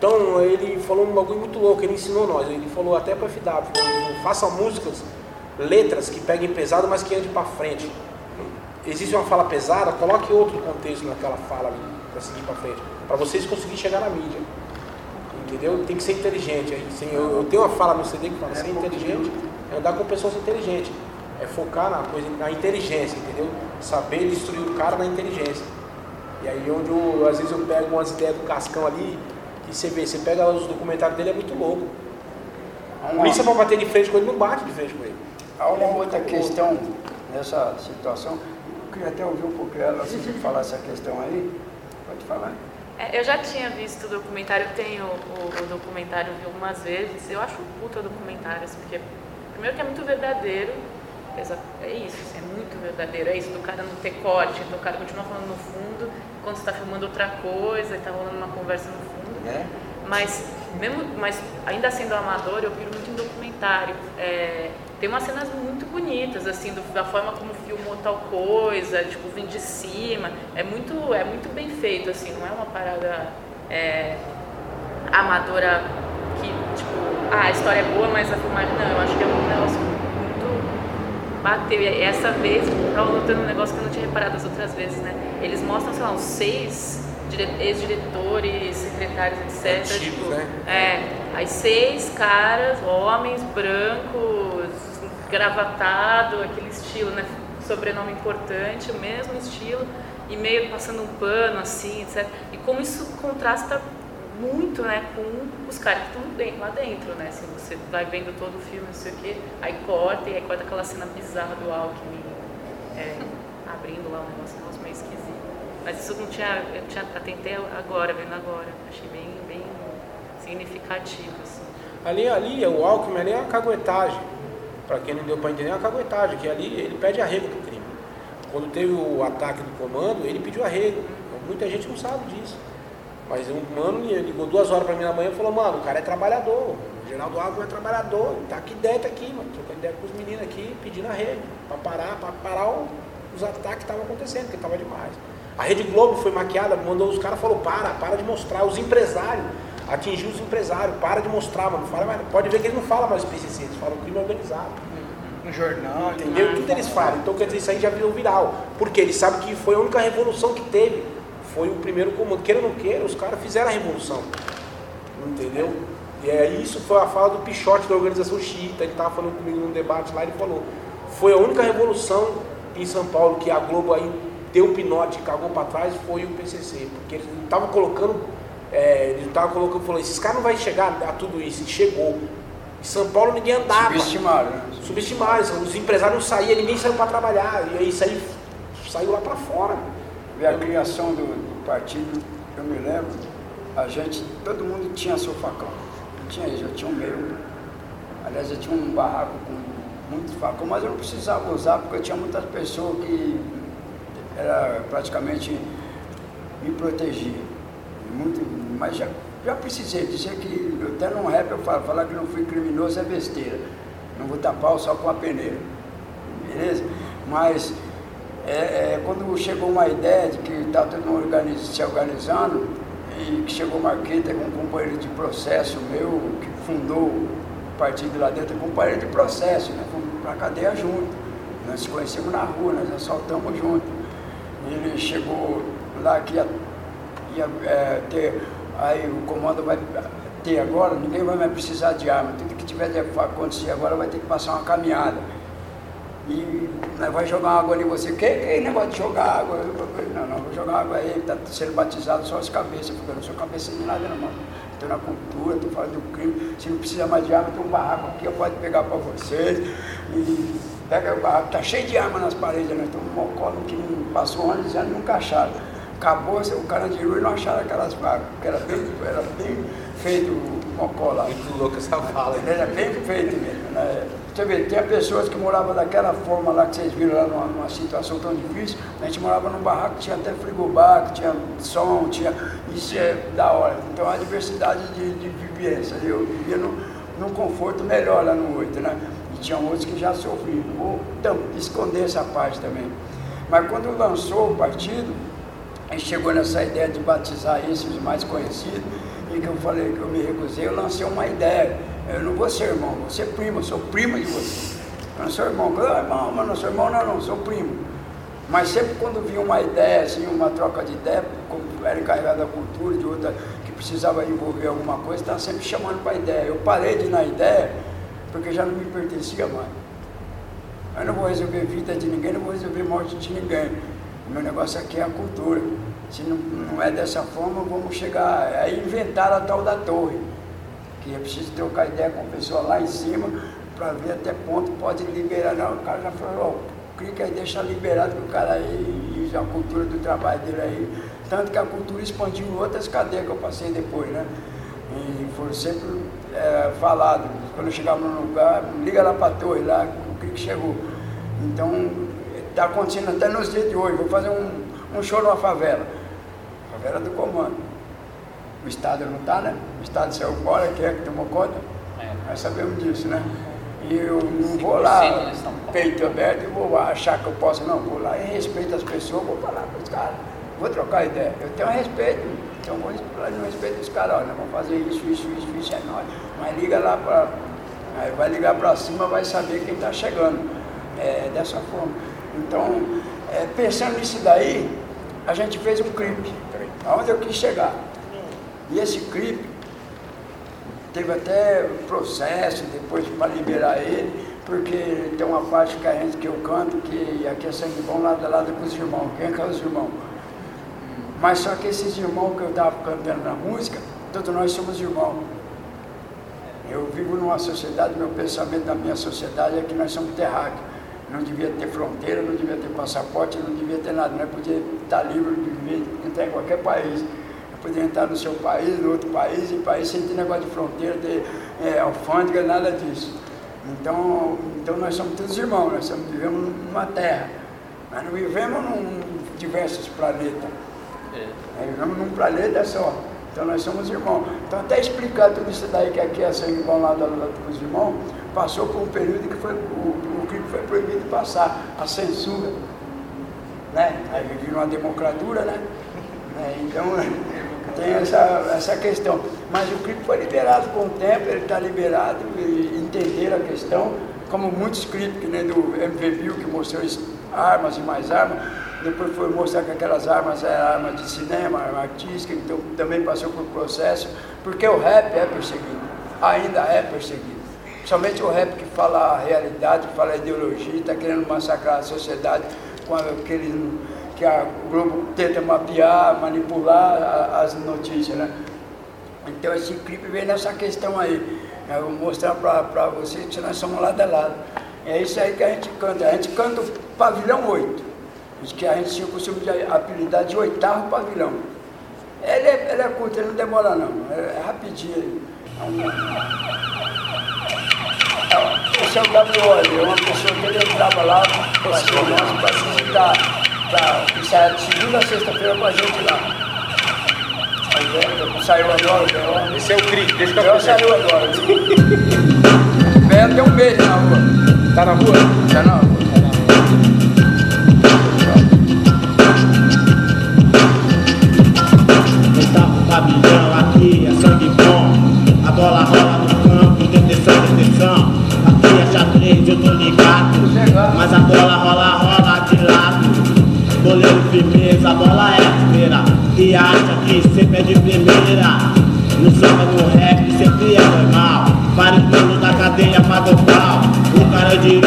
Então ele falou um bagulho muito louco, ele ensinou nós, ele falou até para FW, façam músicas, letras que peguem pesado, mas que andem para frente. Existe uma fala pesada, coloque outro contexto naquela fala para seguir para frente, para vocês conseguirem chegar na mídia. Entendeu? Tem que ser inteligente. Aí, sim, eu, eu tenho uma fala no CD que fala ser inteligente é andar com pessoas inteligentes. É focar na coisa, na inteligência, entendeu? Saber destruir o cara na inteligência. E aí onde eu, às vezes eu pego umas ideias do Cascão ali, que você vê, você pega os documentários dele, é muito louco. Uma, polícia pra bater de frente com ele, não bate de frente com ele. há uma outra questão nessa situação, eu queria até ouvir um pouco ela, se você falar essa questão aí, pode falar. É, eu já tinha visto o documentário, tenho o, o documentário vi algumas vezes. Eu acho um puta documentário, assim, porque primeiro que é muito verdadeiro, exa- é isso, assim, é muito verdadeiro, é isso do cara não ter corte, do cara continuar falando no fundo, quando você está filmando outra coisa e tá rolando uma conversa no fundo. Mas mesmo, mas ainda sendo amador, eu piro muito em documentário. É, tem umas cenas muito bonitas, assim, do- da forma como filmou tal coisa, tipo, vem de cima. É muito, é muito bem feito, assim, não é uma parada é, amadora que, tipo, ah, a história é boa, mas a filmagem não. Eu acho que é um negócio muito bateu. E essa vez, eu tava notando um negócio que eu não tinha reparado as outras vezes, né? Eles mostram, sei lá, uns seis ex-diretores, secretários, etc. Antigos, tipo, né? É, aí seis caras, homens, brancos, gravatado, aquele estilo, né? Sobrenome importante, o mesmo estilo, e meio passando um pano, assim, etc. E como isso contrasta muito, né, com os caras que estão lá dentro, né? Assim, você vai vendo todo o filme, não sei o quê, aí corta, e aí corta aquela cena bizarra do Alckmin é, abrindo lá um negócio, um. Mas isso não tinha, eu tinha, atentei agora, vendo agora. Achei bem, bem significativo, assim. Ali, ali, o Alckmin ali é uma caguetagem. Para quem não deu para entender, é uma caguetagem, que ali ele pede arrego pro crime. Quando teve o ataque do comando, ele pediu arrego. Muita gente não sabe disso. Mas um mano ligou duas horas para mim na manhã e falou, mano, o cara é trabalhador. O Geraldo Alckmin é trabalhador, tá aqui dentro aqui, mano. Trocando ideia com os meninos aqui, pedindo arrego. Para parar, para parar o- os ataques que estavam acontecendo, porque estava demais. A Rede Globo foi maquiada, mandou os caras, falou, para, para de mostrar. Os empresários, atingiu os empresários, para de mostrar, mano. Fala mais, pode ver que eles não falam mais PCC, eles falam crime organizado. No jornal, Entendeu? Tudo eles falam. Então quer dizer, isso aí já virou viral. Porque eles sabem que foi a única revolução que teve. Foi o primeiro comando. Queira ou não queira, os caras fizeram a revolução. Entendeu? E aí isso foi a fala do Pichote da organização xiita. Ele estava falando comigo num debate lá, ele falou. Foi a única revolução em São Paulo que a Globo aí deu um pinote e cagou para trás foi o PCC. Porque eles estavam colocando, é, eles estavam colocando, falou, esses caras não vai chegar a tudo isso. E chegou. Em São Paulo ninguém andava. subestimaram, né? Subestimaram, os empresários não saíam, ninguém saiu para trabalhar, e aí aí saiu lá para fora. Ver a criação do, do partido, eu me lembro, a gente, todo mundo tinha seu facão. Eu tinha eu tinha um meu. Aliás, eu tinha um barraco com muitos facões, mas eu não precisava usar porque eu tinha muitas pessoas que era praticamente me protegia. Muito, mas já, já precisei dizer que Até num rap eu falo, falar que não fui criminoso é besteira. Não vou tapar só com a peneira. Beleza? Mas é, é, quando chegou uma ideia de que está todo mundo organiz, se organizando, e que chegou Marqueta com um companheiro de processo meu, que fundou o partido lá dentro, companheiro de processo, né? Fomos pra cadeia junto. Nós nos conhecemos na rua, nós assaltamos junto. Ele chegou lá que ia, ia é, ter, aí o comando vai ter agora, ninguém vai mais precisar de arma. Tudo que tiver de acontecer agora vai ter que passar uma caminhada. E nós vai jogar água em você. Que, que negócio de jogar água? Não, não, vou jogar água aí, está sendo batizado só as cabeças, porque eu não sou cabeça de nada, não. Estou na cultura, estou falando do crime. Se não precisa mais de arma, tem um barraco aqui, eu posso pegar para vocês. E pega o barraco, está cheio de arma nas paredes, nós estamos um mocó que passou anos e nunca acharam. Acabou o Carandiru e não acharam aquelas vacas, porque era bem, era bem feito o mocó lá. Muito louco essa fala. Era bem feito mesmo. Né? Você vê, tinha pessoas que moravam daquela forma lá que vocês viram lá numa, numa situação tão difícil. A gente morava num barraco que tinha até frigobar, que tinha som, tinha. Isso é da hora. Então a diversidade de, de vivência. Eu vivia num, num conforto melhor lá no 8, né? Tinha outros que já sofriam. Vou então, esconder essa parte também. Mas quando lançou o partido, a gente chegou nessa ideia de batizar esses mais conhecidos, e que eu falei que eu me recusei, eu lancei uma ideia. Eu não vou ser irmão, vou ser primo, eu sou primo de você. Eu não sou irmão, eu, irmão, mas não sou irmão, não, não, sou primo. Mas sempre quando vinha uma ideia, assim, uma troca de ideia, como era encarregado da cultura, de outra, que precisava envolver alguma coisa, estava sempre chamando para a ideia. Eu parei de ir na ideia, porque já não me pertencia mais. Eu não vou resolver vida de ninguém, não vou resolver morte de ninguém. O meu negócio aqui é a cultura. Se não, não é dessa forma, vamos chegar. Aí inventaram a tal da torre. Que é preciso trocar ideia com a pessoa lá em cima para ver até ponto pode liberar. Não, o cara já falou, ó, clica aí, deixa liberado que o cara aí, e a cultura do trabalho dele aí. Tanto que a cultura expandiu outras cadeias que eu passei depois, né? E foi sempre é, falado, quando eu chegava num lugar, liga lá para a torre lá, o que que chegou. Então, está acontecendo até nos dias de hoje. Vou fazer um, um show numa favela. Favela do comando. O Estado não está, né? O Estado saiu fora, quem é que tomou conta? É. Nós sabemos disso, né? E eu não vou lá, peito aberto, e vou achar que eu posso, não. Vou lá e respeito as pessoas, vou falar para os caras. Vou trocar ideia. Eu tenho respeito, então vou falar no respeito dos caras. Olha, vamos fazer isso, isso, isso, isso, é nóis. Mas liga lá para. Aí vai ligar para cima, vai saber quem está chegando. É dessa forma. Então, é, pensando nisso daí, a gente fez um clipe, aonde eu quis chegar. E esse clipe teve até processo depois para liberar ele, porque tem uma parte que a gente que eu canto, que aqui é sangue bom lado a lado com os irmãos. Quem é que é os irmãos? Mas só que esses irmãos que eu estava cantando na música, todos nós somos irmãos. Eu vivo numa sociedade, meu pensamento da minha sociedade é que nós somos terráqueos. Não devia ter fronteira, não devia ter passaporte, não devia ter nada. Nós podia estar livre de viver, entrar em qualquer país. Eu podia entrar no seu país, no outro país, em país sem ter negócio de fronteira, ter é, alfândega, nada disso. Então, então nós somos todos irmãos, nós somos, vivemos numa terra. Nós não vivemos num diversos planetas. Vivemos num planeta só. Então nós somos irmãos. Então até explicar tudo isso daí que aqui é sangue bom lado a lado com os irmãos, passou por um período que foi, o, o crime foi proibido de passar, a censura. Né? Aí vive numa democratura, né? É, então tem essa, essa questão. Mas o clipe foi liberado com o tempo, ele está liberado e entenderam a questão, como muitos clipes, que nem do MV que mostrou armas e mais armas, depois foi mostrar que aquelas armas eram armas de cinema, arma artística, então também passou por processo, porque o rap é perseguido, ainda é perseguido. Somente o rap que fala a realidade, que fala a ideologia, está querendo massacrar a sociedade com aquele que a Globo tenta mapear, manipular as notícias, né? Então esse clipe vem nessa questão aí. Eu vou mostrar para vocês que nós somos lado a lado. É isso aí que a gente canta. A gente canta o pavilhão 8. Diz que a gente tinha o costume de apelidar de oitavo pavilhão. Ele é, ele é curto, ele não demora não. É, é rapidinho. É um- Esse é o WO, é uma pessoa que ele entrava lá para ser nosso, para visitar. Isso é de segunda a sexta-feira com a gente lá. Mas é, saiu agora, o Esse é o Cri, deixa que eu B.O. saiu agora. B.O. deu um beijo na rua. Tá na rua? Já não. Está bola rola no campo, detenção, detenção. Aqui é xadrez, eu tô ligado. Mas a bola rola, rola de lado. Goleiro firmeza, a bola é primeira. E acha que sempre é de primeira. No samba, no rap, sempre é normal. Vários planos da cadeia pagam pau. O cara de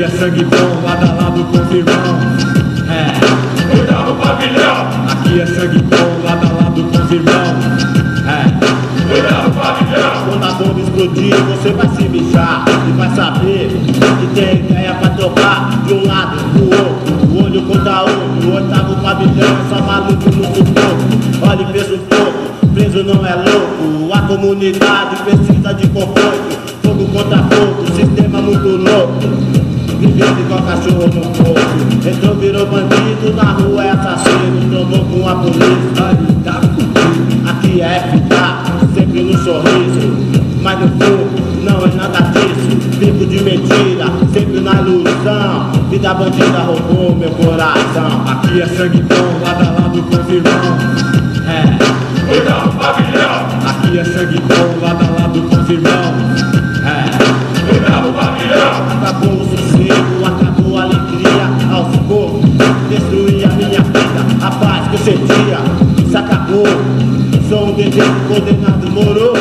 Aqui é sangue bom, lado a lado com o irmão. É, oitavo pavilhão. Aqui é sangue bom, lado a lado com irmãos. É, oitavo pavilhão. Quando a bomba explodir, você vai se mijar e vai saber que tem ideia pra trocar de um lado pro outro. Olho contra olho, o oitavo pavilhão é só maluco no sufoco. Olha e pensa o fogo, preso não é louco. A comunidade precisa de conforto. Fogo contra fogo, sistema muito louco. Vivendo igual cachorro no fogo. Entrou, virou bandido, na rua é assassino. Tomou com a polícia, tá. Aqui é FK, sempre no sorriso. Mas no fundo, não é nada disso. Vivo de mentira, sempre na ilusão. Vida bandida roubou meu coração. Aqui é sangue bom, lado a lado com. É, oitavo pavilhão. Aqui é sangue bom, condenado, morou.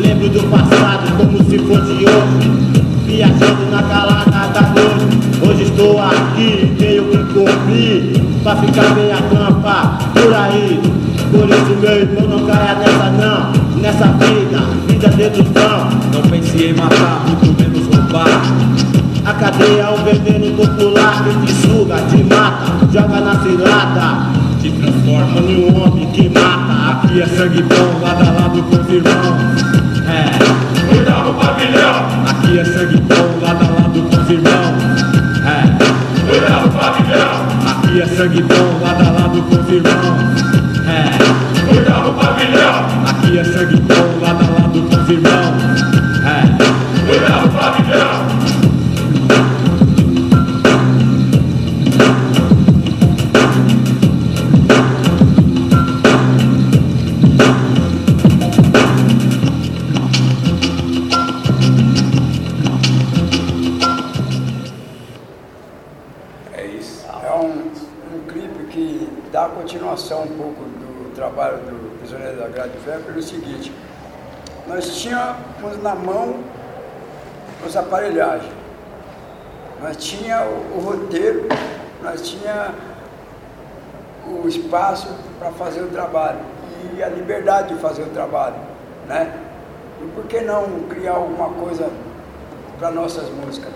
Lembro do passado como se fosse hoje. Viajando na calada da noite. Hoje estou aqui, tenho que cumprir. Pra ficar bem a por aí. Por isso, meu irmão, não caia nessa não. Nessa vida, vida dedução. Não pense em matar, muito menos roubar. A cadeia é um veneno popular que te suga, te mata, joga na cilada. Te transforma Em um homem que mata. Aqui é sangue bom, lado a lado com os irmãos. É, Oitavo pavilhão. Aqui é sangue bom, lado a lado com os irmãos. é, Oitavo pavilhão. Aqui é sangue bom, lado a lado com os irmãos. Nós tínhamos na mão as aparelhagens, nós tinha o, roteiro, nós tinha o espaço para fazer o trabalho e a liberdade de fazer o trabalho, né? E por que não criar alguma coisa para nossas músicas?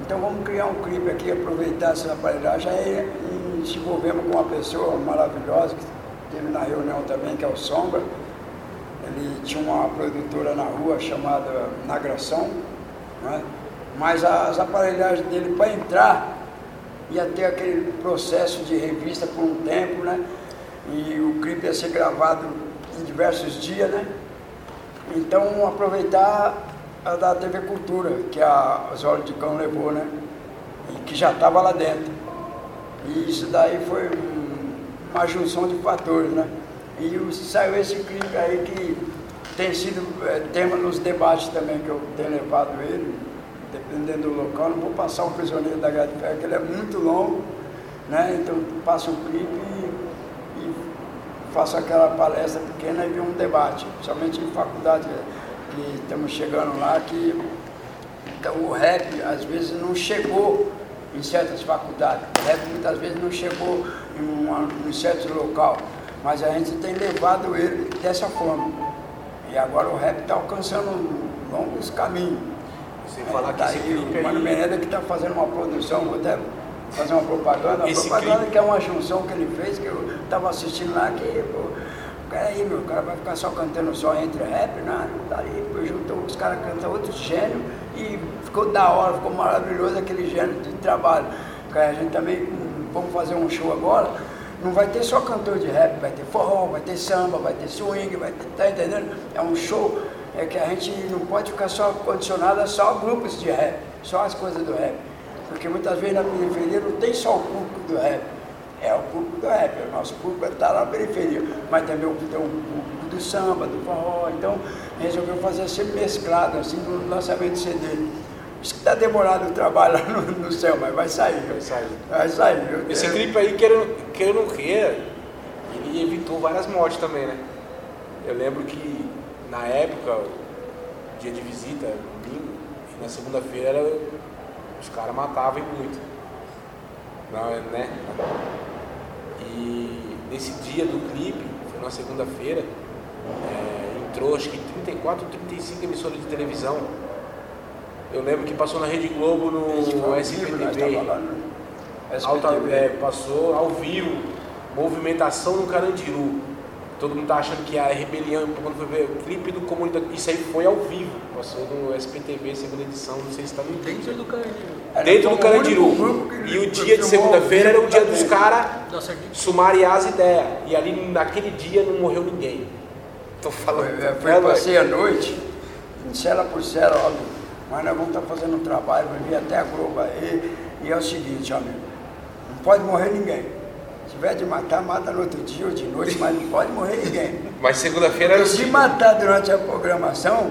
Então vamos criar um clipe aqui, aproveitar essa aparelhagem e, e se envolvemos com uma pessoa maravilhosa que teve na reunião também, que é o Sombra. Ele tinha uma produtora na rua chamada Nagração, né? mas as aparelhagens dele para entrar ia ter aquele processo de revista por um tempo, né? E o clipe ia ser gravado em diversos dias, né? Então aproveitar a da TV Cultura, que a Osório de Cão levou, né? E que já estava lá dentro. E isso daí foi um- uma junção de fatores, né? E o- saiu esse clipe aí que tem sido eh, tema nos debates também que eu tenho levado ele, dependendo do local. Não vou passar um prisioneiro da Grade de Ferro, que ele é muito longo, né? Então passo o clipe e, e faço aquela palestra pequena e um debate, somente em faculdade que estamos chegando lá, que então, o rap às vezes não chegou em certas faculdades, o rap muitas vezes não chegou em, uma, em certo local, mas a gente tem levado ele dessa forma. E agora o rap está alcançando longos caminhos. Sem falar que Tá esse aí, o Mano aí. Menezes que está fazendo uma produção, vou até fazer uma propaganda. Esse propaganda clipe- que é uma junção que ele fez, que eu estava assistindo lá, que, pô, cara aí, meu, o cara vai ficar só cantando só entre rap, não tá ali, pô, juntou os caras cantam outro gênero e ficou da hora, ficou maravilhoso aquele gênero de trabalho. A gente também, hum, vamos fazer um show agora, não vai ter só cantor de rap, vai ter forró, vai ter samba, vai ter swing, vai ter, tá entendendo? É um show é que a gente não pode ficar só condicionado a só grupos de rap, só as coisas do rap. Porque muitas vezes na periferia não tem só o público do rap, é o público do rap, o nosso público está lá na periferia, mas também tem o público do samba, do forró, então resolveu fazer sempre mesclado, assim, no lançamento do CD. Isso que está demorado o trabalho lá no, no céu, mas vai sair. Vai sair. Vai sair. Eu- Esse eu- clipe aí, queira, queira ou não queira, ele evitou várias mortes também, né? Eu lembro que na época, dia de visita, domingo, e na segunda-feira os caras matavam e muito. Não, né? E nesse dia do clipe, foi na segunda-feira, é, entrou acho que 34 ou 35 emissoras de televisão. Eu lembro que passou na Rede Globo no SPTV. lá no Alta, SPTV. é, passou ao vivo, movimentação no Carandiru. Todo mundo tá achando que é a rebelião, quando foi ver o clipe do comunidade, isso aí foi ao vivo, passou no SPTV, segunda edição, não sei se tá no Dentro do Carandiru. Dentro do Carandiru. E o dia de segunda-feira era o dia dos caras sumariar as ideias. E ali naquele dia não morreu ninguém. Tô falando. Foi, é, foi passei a noite, em cela por cela, óbvio, mas nós vamos estar fazendo um trabalho, vai vir até a Globo aí, e é o seguinte, amigo, não pode morrer ninguém. Se tiver de matar, mata no outro dia ou de noite, mas não pode morrer ninguém. Mas segunda-feira Porque se matar durante a programação,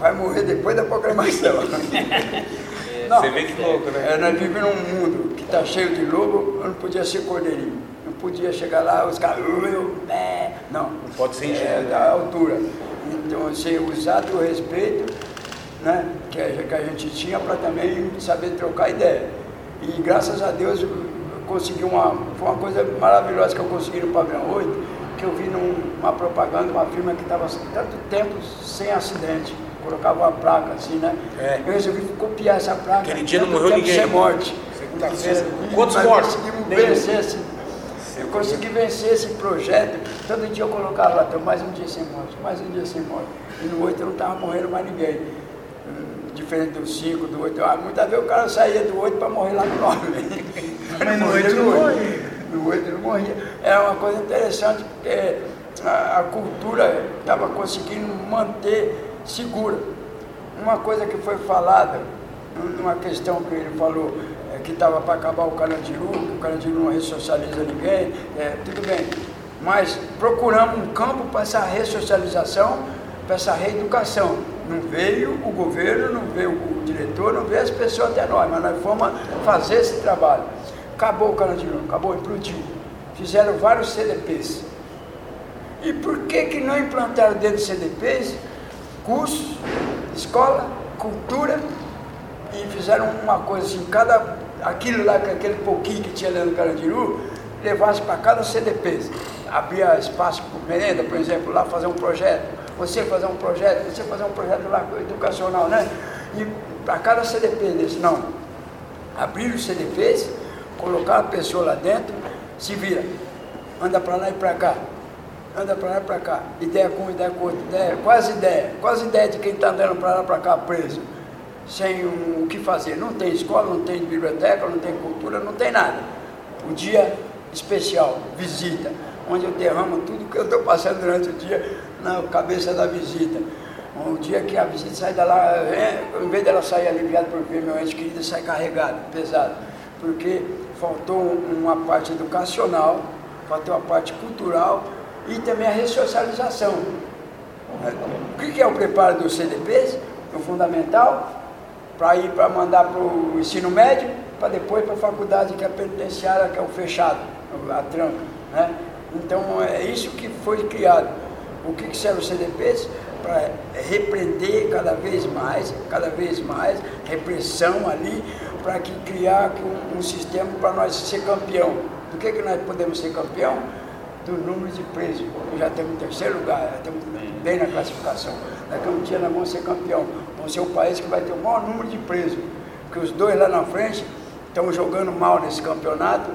vai morrer depois da programação. Não, Você vê que louco, né? É, nós vivemos num mundo que está cheio de lobo, eu não podia ser cordeirinho. Não podia chegar lá, os caras. "Eu, é", Não. Não pode ser É ingênuo. da altura. Então, você usar do respeito né, que, a, que a gente tinha para também saber trocar ideia. E graças a Deus eu consegui uma. Foi uma coisa maravilhosa que eu consegui no Pavilhão 8, que eu vi numa propaganda, uma firma que estava tanto tempo sem acidente. Colocava uma placa assim, né? É. Eu resolvi copiar essa placa. Aquele dia não morreu ninguém. Sem morte. Segunda-feira. Quantos Nós mortos? Conseguimos vencer esse, eu consegui vencer esse projeto. Todo dia eu colocava lá, "Tô mais um dia sem morte, mais um dia sem morte. E no 8 eu não estava morrendo mais ninguém. Diferente do 5, do 8. Ah, muitas vezes o cara saía do 8 para morrer lá no 9. Mas no oito não morria. No 8 não morria. Era uma coisa interessante, porque a, a cultura estava conseguindo manter segura. Uma coisa que foi falada, numa questão que ele falou, é, que estava para acabar o Carandiru, que o Carandiru não ressocializa ninguém, é, tudo bem. Mas procuramos um campo para essa ressocialização, para essa reeducação. Não veio o governo, não veio o diretor, não veio as pessoas até nós, mas nós fomos fazer esse trabalho. Acabou o Carandiru, acabou, implodiu. Fizeram vários CDPs. E por que, que não implantaram dentro dos CDPs cursos, escola, cultura e fizeram uma coisa assim, cada, aquilo lá, aquele pouquinho que tinha lá no Carandiru, levasse para cada CDP. Abria espaço para merenda, por exemplo, lá fazer um projeto, você fazer um projeto, você fazer um projeto lá educacional, né? E para cada CDP desse, não. Abriram os CDPs, colocaram a pessoa lá dentro, se vira, anda para lá e para cá, anda para lá e para cá, ideia com ideia com outra, ideia, quase ideia, quase ideia de quem está andando para lá e para cá preso, sem um, o que fazer. Não tem escola, não tem biblioteca, não tem cultura, não tem nada. O dia especial, visita, onde eu derramo tudo que eu estou passando durante o dia na cabeça da visita. Um dia que a visita sai da lá, é, em vez dela sair aliviada por ver meu ente querido, sai carregada, pesada. Porque faltou uma parte educacional, faltou a parte cultural e também a ressocialização. O que é o preparo dos CDPs? O fundamental, para ir para mandar para o ensino médio, para depois para a faculdade, que é penitenciária, que é o fechado, a tranca. Né? Então é isso que foi criado. O que, que serve os CDPs? Para repreender cada vez mais, cada vez mais, repressão ali, para que criar um, um sistema para nós ser campeão. Do que, que nós podemos ser campeão? do número de presos. Já temos em terceiro lugar, já estamos bem na classificação. Daqui a um dia nós vamos ser campeão. Vamos ser o país que vai ter o maior número de presos. Porque os dois lá na frente estão jogando mal nesse campeonato.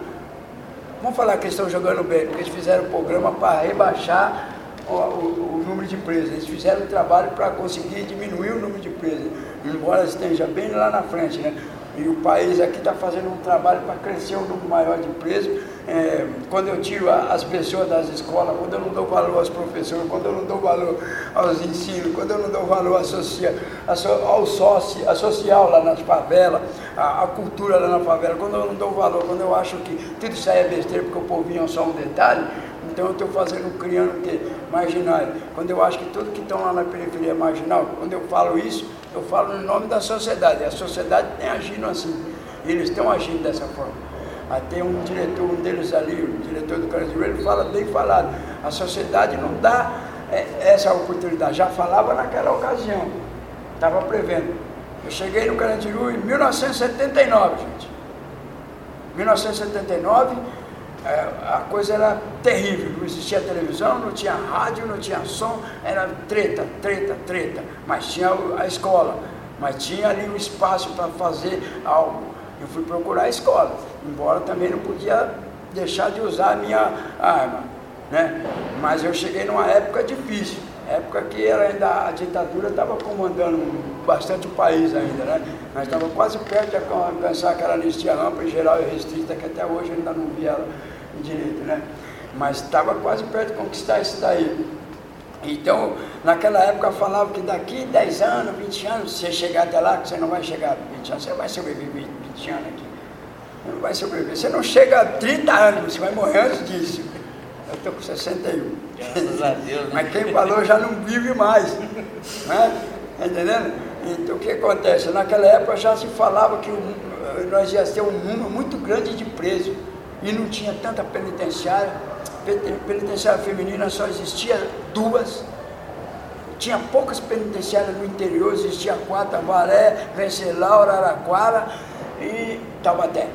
Vamos falar que eles estão jogando bem, porque eles fizeram um programa para rebaixar o, o, o, número de presos. Eles fizeram um trabalho para conseguir diminuir o número de presos, embora esteja bem lá na frente, né? E o país aqui está fazendo um trabalho para crescer um número maior de presos. É, quando eu tiro as pessoas das escolas, quando eu não dou valor aos professores, quando eu não dou valor aos ensinos, quando eu não dou valor associa, ao sócio, a social lá nas favelas, a, cultura lá na favela, quando eu não dou valor, quando eu acho que tudo isso aí é besteira porque o povinho é só um detalhe, então eu estou fazendo, criando o quê? Marginais. Quando eu acho que tudo que estão lá na periferia é marginal, quando eu falo isso, eu falo no nome da sociedade. A sociedade tem agindo assim. Eles estão agindo dessa forma. Até um diretor, um deles ali, o diretor do Carandiru, ele fala bem falado. A sociedade não dá é, essa oportunidade. Já falava naquela ocasião. Estava prevendo. Eu cheguei no Carandiru em 1979, gente. 1979 é, a coisa era terrível, não existia televisão, não tinha rádio, não tinha som, era treta, treta, treta. Mas tinha a escola, mas tinha ali um espaço para fazer algo. Eu fui procurar a escola, embora também não podia deixar de usar a minha arma. Né? Mas eu cheguei numa época difícil, época que era ainda, a ditadura estava comandando bastante o país ainda, né? Nós estávamos quase perto de alcançar aquela anistia ampla e geral e restrita, que até hoje ainda não vi ela direito, né? Mas estava quase perto de conquistar isso daí. Então, naquela época falava que daqui 10 anos, 20 anos, se você chegar até lá, que você não vai chegar a 20 anos, você vai sobreviver 20 anos aqui. Você não vai sobreviver. Você não chega a 30 anos, você vai morrer antes disso. Eu estou com 61. Graças a Deus. Né? Mas quem falou já não vive mais. Né? Tá entendendo? Então o que acontece? Naquela época já se falava que nós íamos ter um número muito grande de presos e não tinha tanta penitenciária. Penitenciária feminina só existia duas. Tinha poucas penitenciárias no interior, existia quatro, Varé, Vencelau, Araraquara e Taubaté.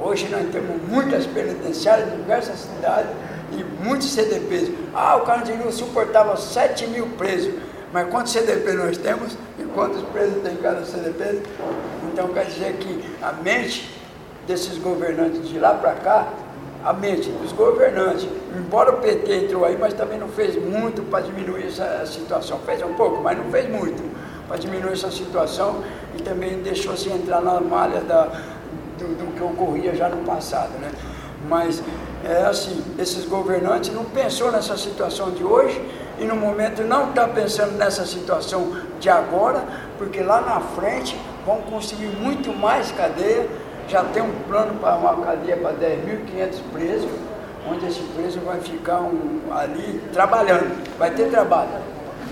Hoje nós temos muitas penitenciárias em diversas cidades e muitos CDPs. Ah, o Carandiru suportava 7 mil presos. Mas quantos CDP nós temos e quantos presos tem cada CDP? Então quer dizer que a mente desses governantes de lá para cá, a mente dos governantes, embora o PT entrou aí, mas também não fez muito para diminuir essa situação. Fez um pouco, mas não fez muito para diminuir essa situação e também deixou-se entrar na malha da, do, do, que ocorria já no passado. Né? Mas é assim, esses governantes não pensou nessa situação de hoje e no momento não está pensando nessa situação de agora, porque lá na frente vão construir muito mais cadeia já tem um plano para uma cadeia para 10.500 presos, onde esse preso vai ficar um, ali trabalhando, vai ter trabalho,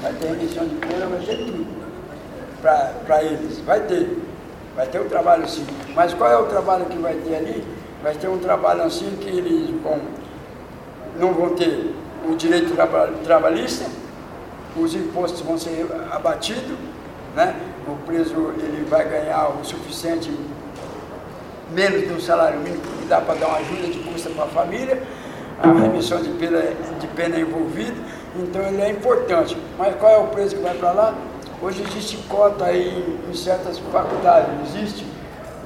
vai ter remissão de pena, vai ter tudo para eles, vai ter, vai ter o trabalho sim. Mas qual é o trabalho que vai ter ali? Vai ter um trabalho assim que eles vão, não vão ter o direito trabalhista, os impostos vão ser abatidos, né? o preso ele vai ganhar o suficiente menos de um salário mínimo que dá para dar uma ajuda de custa para a família, a remissão de pena, de pena envolvida, então ele é importante. Mas qual é o preço que vai para lá? Hoje existe cota aí em certas faculdades, existe?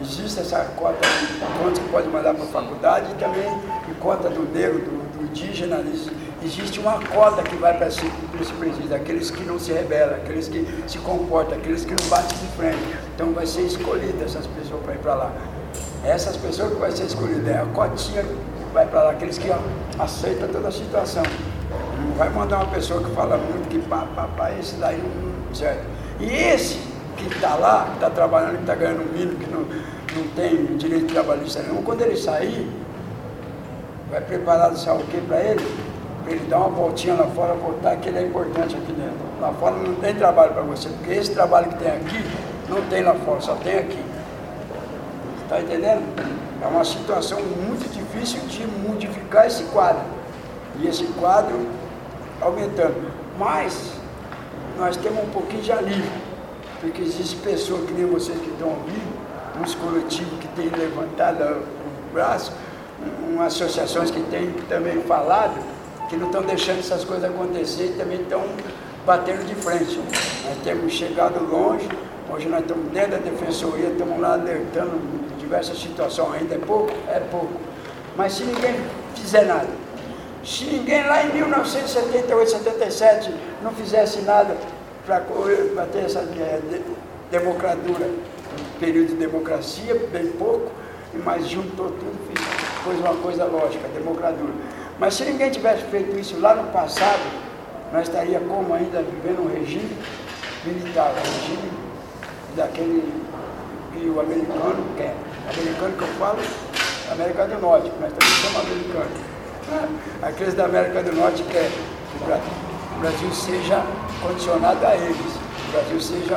Existe essa cota de quantos que pode mandar para a faculdade e também em cota do negro, do, do indígena, existe uma cota que vai para esse, esse presídio, aqueles que não se rebelam, aqueles que se comportam, aqueles que não batem de frente. Então vai ser escolhida essas pessoas para ir para lá. Essas pessoas que vai ser escolhida, é a cotinha que vai para lá, aqueles que aceitam toda a situação. Não vai mandar uma pessoa que fala muito que pá, pá, pá, esse daí não certo. E esse que está lá, que está trabalhando, que está ganhando mínimo, que não, não tem direito trabalhista nenhum, quando ele sair, vai preparar sabe o que para ele? Para ele dar uma voltinha lá fora, voltar que ele é importante aqui dentro. Lá fora não tem trabalho para você, porque esse trabalho que tem aqui, não tem lá fora, só tem aqui. Está entendendo? É uma situação muito difícil de modificar esse quadro. E esse quadro aumentando. Mas nós temos um pouquinho de alívio, porque existe pessoas que nem vocês que estão ouvindo, uns coletivos que têm levantado o braço, umas associações que têm também falado, que não estão deixando essas coisas acontecer e também estão batendo de frente. Nós temos chegado longe, hoje nós estamos dentro da defensoria, estamos lá alertando diversas situações, ainda é pouco? É pouco. Mas se ninguém fizer nada, se ninguém lá em 1978, 77 não fizesse nada para ter essa é, de, democratura, período de democracia, bem pouco, mas juntou tudo, fez, pôs uma coisa lógica, democratura. Mas se ninguém tivesse feito isso lá no passado, nós estaríamos como ainda vivendo um regime militar, um regime daquele que o americano quer. Americano que eu falo, América do Norte, nós também somos americanos. Aqueles da América do Norte querem que o Brasil seja condicionado a eles, o Brasil seja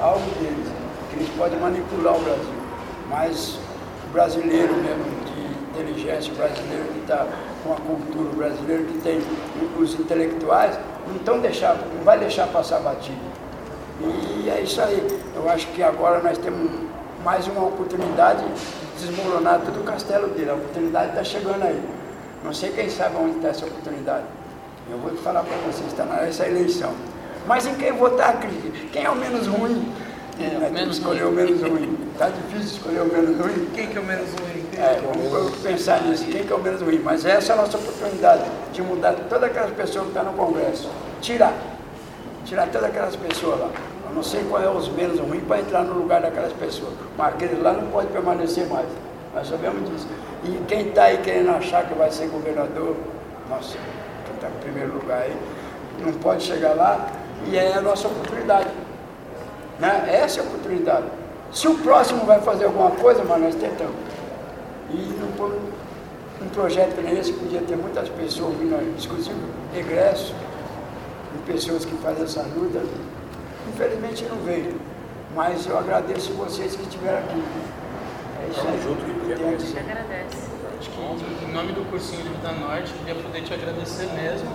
algo deles, que eles podem manipular o Brasil. Mas o brasileiro mesmo, de inteligência, o brasileiro que está com a cultura, o brasileiro que tem os intelectuais, não, deixar, não vai deixar passar batido. E é isso aí. Eu acho que agora nós temos mais uma oportunidade de desmoronar todo o castelo dele. A oportunidade está chegando aí. Não sei quem sabe onde está essa oportunidade. Eu vou falar para vocês, está nessa eleição. Mas em quem votar, quem é o menos ruim? É, né? menos escolher o menos ruim. Está difícil escolher o menos ruim. Quem que é o menos ruim? É, vamos pensar nisso, quem que é o menos ruim. Mas essa é a nossa oportunidade de mudar todas aquelas pessoas que estão no Congresso. Tirar. Tirar todas aquelas pessoas lá. Eu não sei qual é os menos ruins para entrar no lugar daquelas pessoas. Mas aqueles lá não pode permanecer mais. Nós sabemos disso. E quem está aí querendo achar que vai ser governador, nossa, quem está em primeiro lugar aí, não pode chegar lá e é a nossa oportunidade. Né? Essa é a oportunidade. Se o próximo vai fazer alguma coisa, mas nós tentamos. E não, um projeto como esse podia ter muitas pessoas vindo, inclusive egressos, e pessoas que fazem essa luta. Infelizmente não veio, mas eu agradeço vocês que estiveram aqui. É isso aí. junto, que a gente agradece. Acho que em nome do cursinho Livre da Norte, eu queria poder te agradecer mesmo.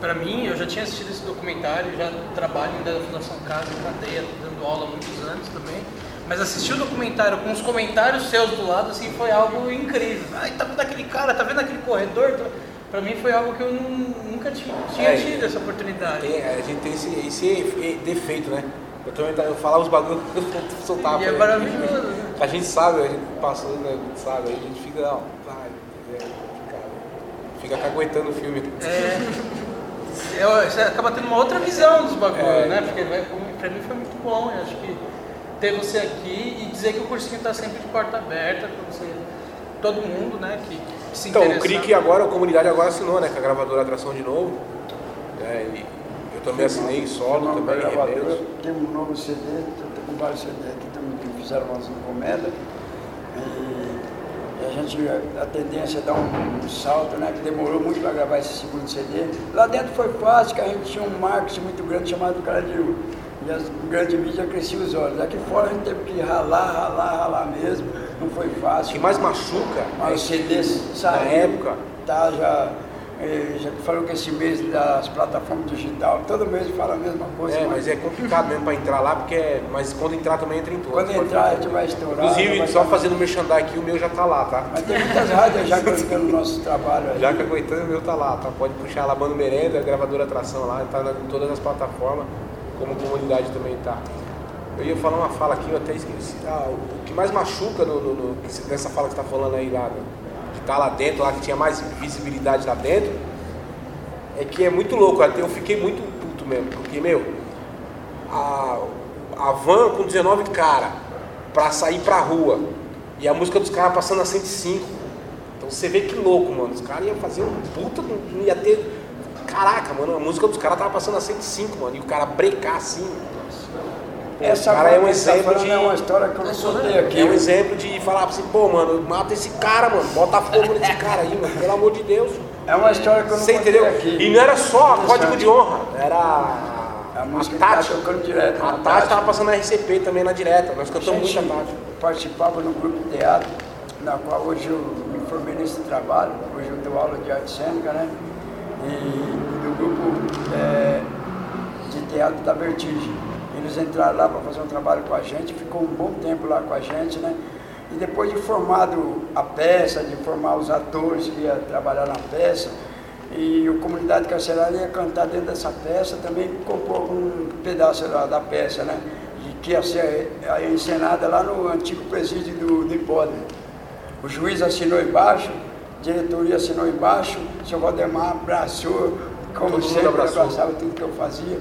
Para mim, eu já tinha assistido esse documentário, já trabalho ainda da Fundação Casa em Cadeia, dando aula há muitos anos também. Mas assistir o documentário com os comentários seus do lado, assim, foi algo incrível. Ai, tá vendo aquele cara, tá vendo aquele corredor? Para mim foi algo que eu nunca tinha, é, tido essa oportunidade. Tem, a gente tem esse, esse defeito, né? Eu também eu falava os bagulhos que eu soltava. E é maravilhoso. Né? A gente sabe, a gente passou, né, sabe? A gente fica, não, vai, é, fica, fica caguetando o filme. É, é, você acaba tendo uma outra visão dos bagulhos, é. né? Porque vai, pra mim foi muito bom, eu acho que ter você aqui e dizer que o cursinho está sempre de porta aberta para você, todo mundo, né? Que, se então, o CRIC agora, a comunidade agora assinou, né? Com a gravadora Atração de Novo. Né, e eu também assinei solo uma também. Gravadora, tem um novo CD, tem com vários CD aqui também que fizeram umas encomendas. E a gente, a tendência é dar um, um salto, né? Que demorou muito para gravar esse segundo CD. Lá dentro foi fácil, que a gente tinha um marketing muito grande chamado Carandiru. E as grandes mídias cresciam os olhos. Aqui fora a gente teve que ralar, ralar, ralar mesmo. Não foi fácil. O que mais machuca mas é o CD saiu, na época. Tá, já, eh, já falou que esse mês das plataformas digitais, todo mês fala a mesma coisa. É, mas, mas é complicado mesmo para entrar lá, porque é, mas quando entrar também entra em tudo. Quando entrar a gente vai estourar. Inclusive, vai só fazendo merchandising aqui, o meu já tá lá, tá? Mas tem muitas rádios já aguentando o nosso trabalho. Aí. Já que aguentando, o meu tá lá, tá? Pode puxar lá Bando Merenda, gravadora Atração lá, tá em todas as plataformas como comunidade também está. Eu ia falar uma fala aqui, eu até esqueci. Ah, o que mais machuca no, no, no, nessa fala que você está falando aí lá, de estar tá lá dentro, lá que tinha mais visibilidade lá dentro, é que é muito louco. Até eu fiquei muito puto mesmo, porque, meu, a, a van com 19 cara pra sair pra rua e a música dos caras passando a 105. Então você vê que louco, mano. Os caras iam fazer um puta, não ia ter Caraca, mano, a música dos caras tava passando a 105, mano, e o cara brecar assim. Pô, Essa cara é um tá exemplo de. É uma história que eu não soltei aqui. É um exemplo de falar assim, pô, mano, mata esse cara, mano, bota fogo nesse cara aí, mano, pelo amor de Deus. É uma história que eu não Você entendeu? Aqui. E não era só código de honra, era. A música a Tati, tá tocando direto. A Tati tava passando na RCP também na direta, nós cantamos muito a Tati. Participava no grupo de teatro, na qual hoje eu me formei nesse trabalho, hoje eu dou aula de arte cênica, né? e do grupo é, de teatro da Vertigem. Eles entraram lá para fazer um trabalho com a gente, ficou um bom tempo lá com a gente, né? E depois de formado a peça, de formar os atores que iam trabalhar na peça, E a comunidade carcerária ia cantar dentro dessa peça, também compôs um pedaço da, da peça, né? E que ia ser eh, encenada lá no antigo presídio do, do Hipódromo. O juiz assinou embaixo, a diretoria assinou embaixo, o senhor Valdemar abraçou, como Todo sempre, abraçava tudo que eu fazia.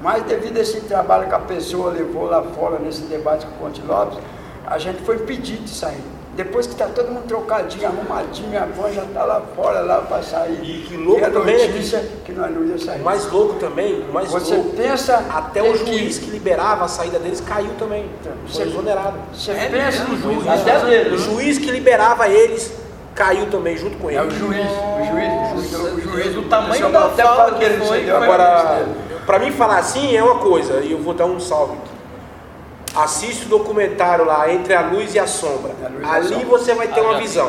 Mas devido a esse trabalho que a pessoa levou lá fora, nesse debate com o Conte Lopes, a gente foi impedido de sair. Depois que está todo mundo trocadinho, arrumadinho, minha avó já está lá fora lá para sair. E que louco E a também é que- notícia que nós não ia sair. O mais louco também, o mais Você louco, pensa até o que- juiz que liberava a saída deles caiu também. Foi Você- exonerado. Você pensa no juiz. Até o juiz que liberava eles caiu também junto com ele. É o juiz, o juiz, o juiz, o juiz, O tamanho pessoal da até fala fala que que ele foi, Agora, pra mim falar assim é uma coisa, e eu vou dar um salve aqui. Assiste o documentário lá, Entre a Luz e a Sombra. A a Ali Sombra. você vai ter Ah, uma já visão.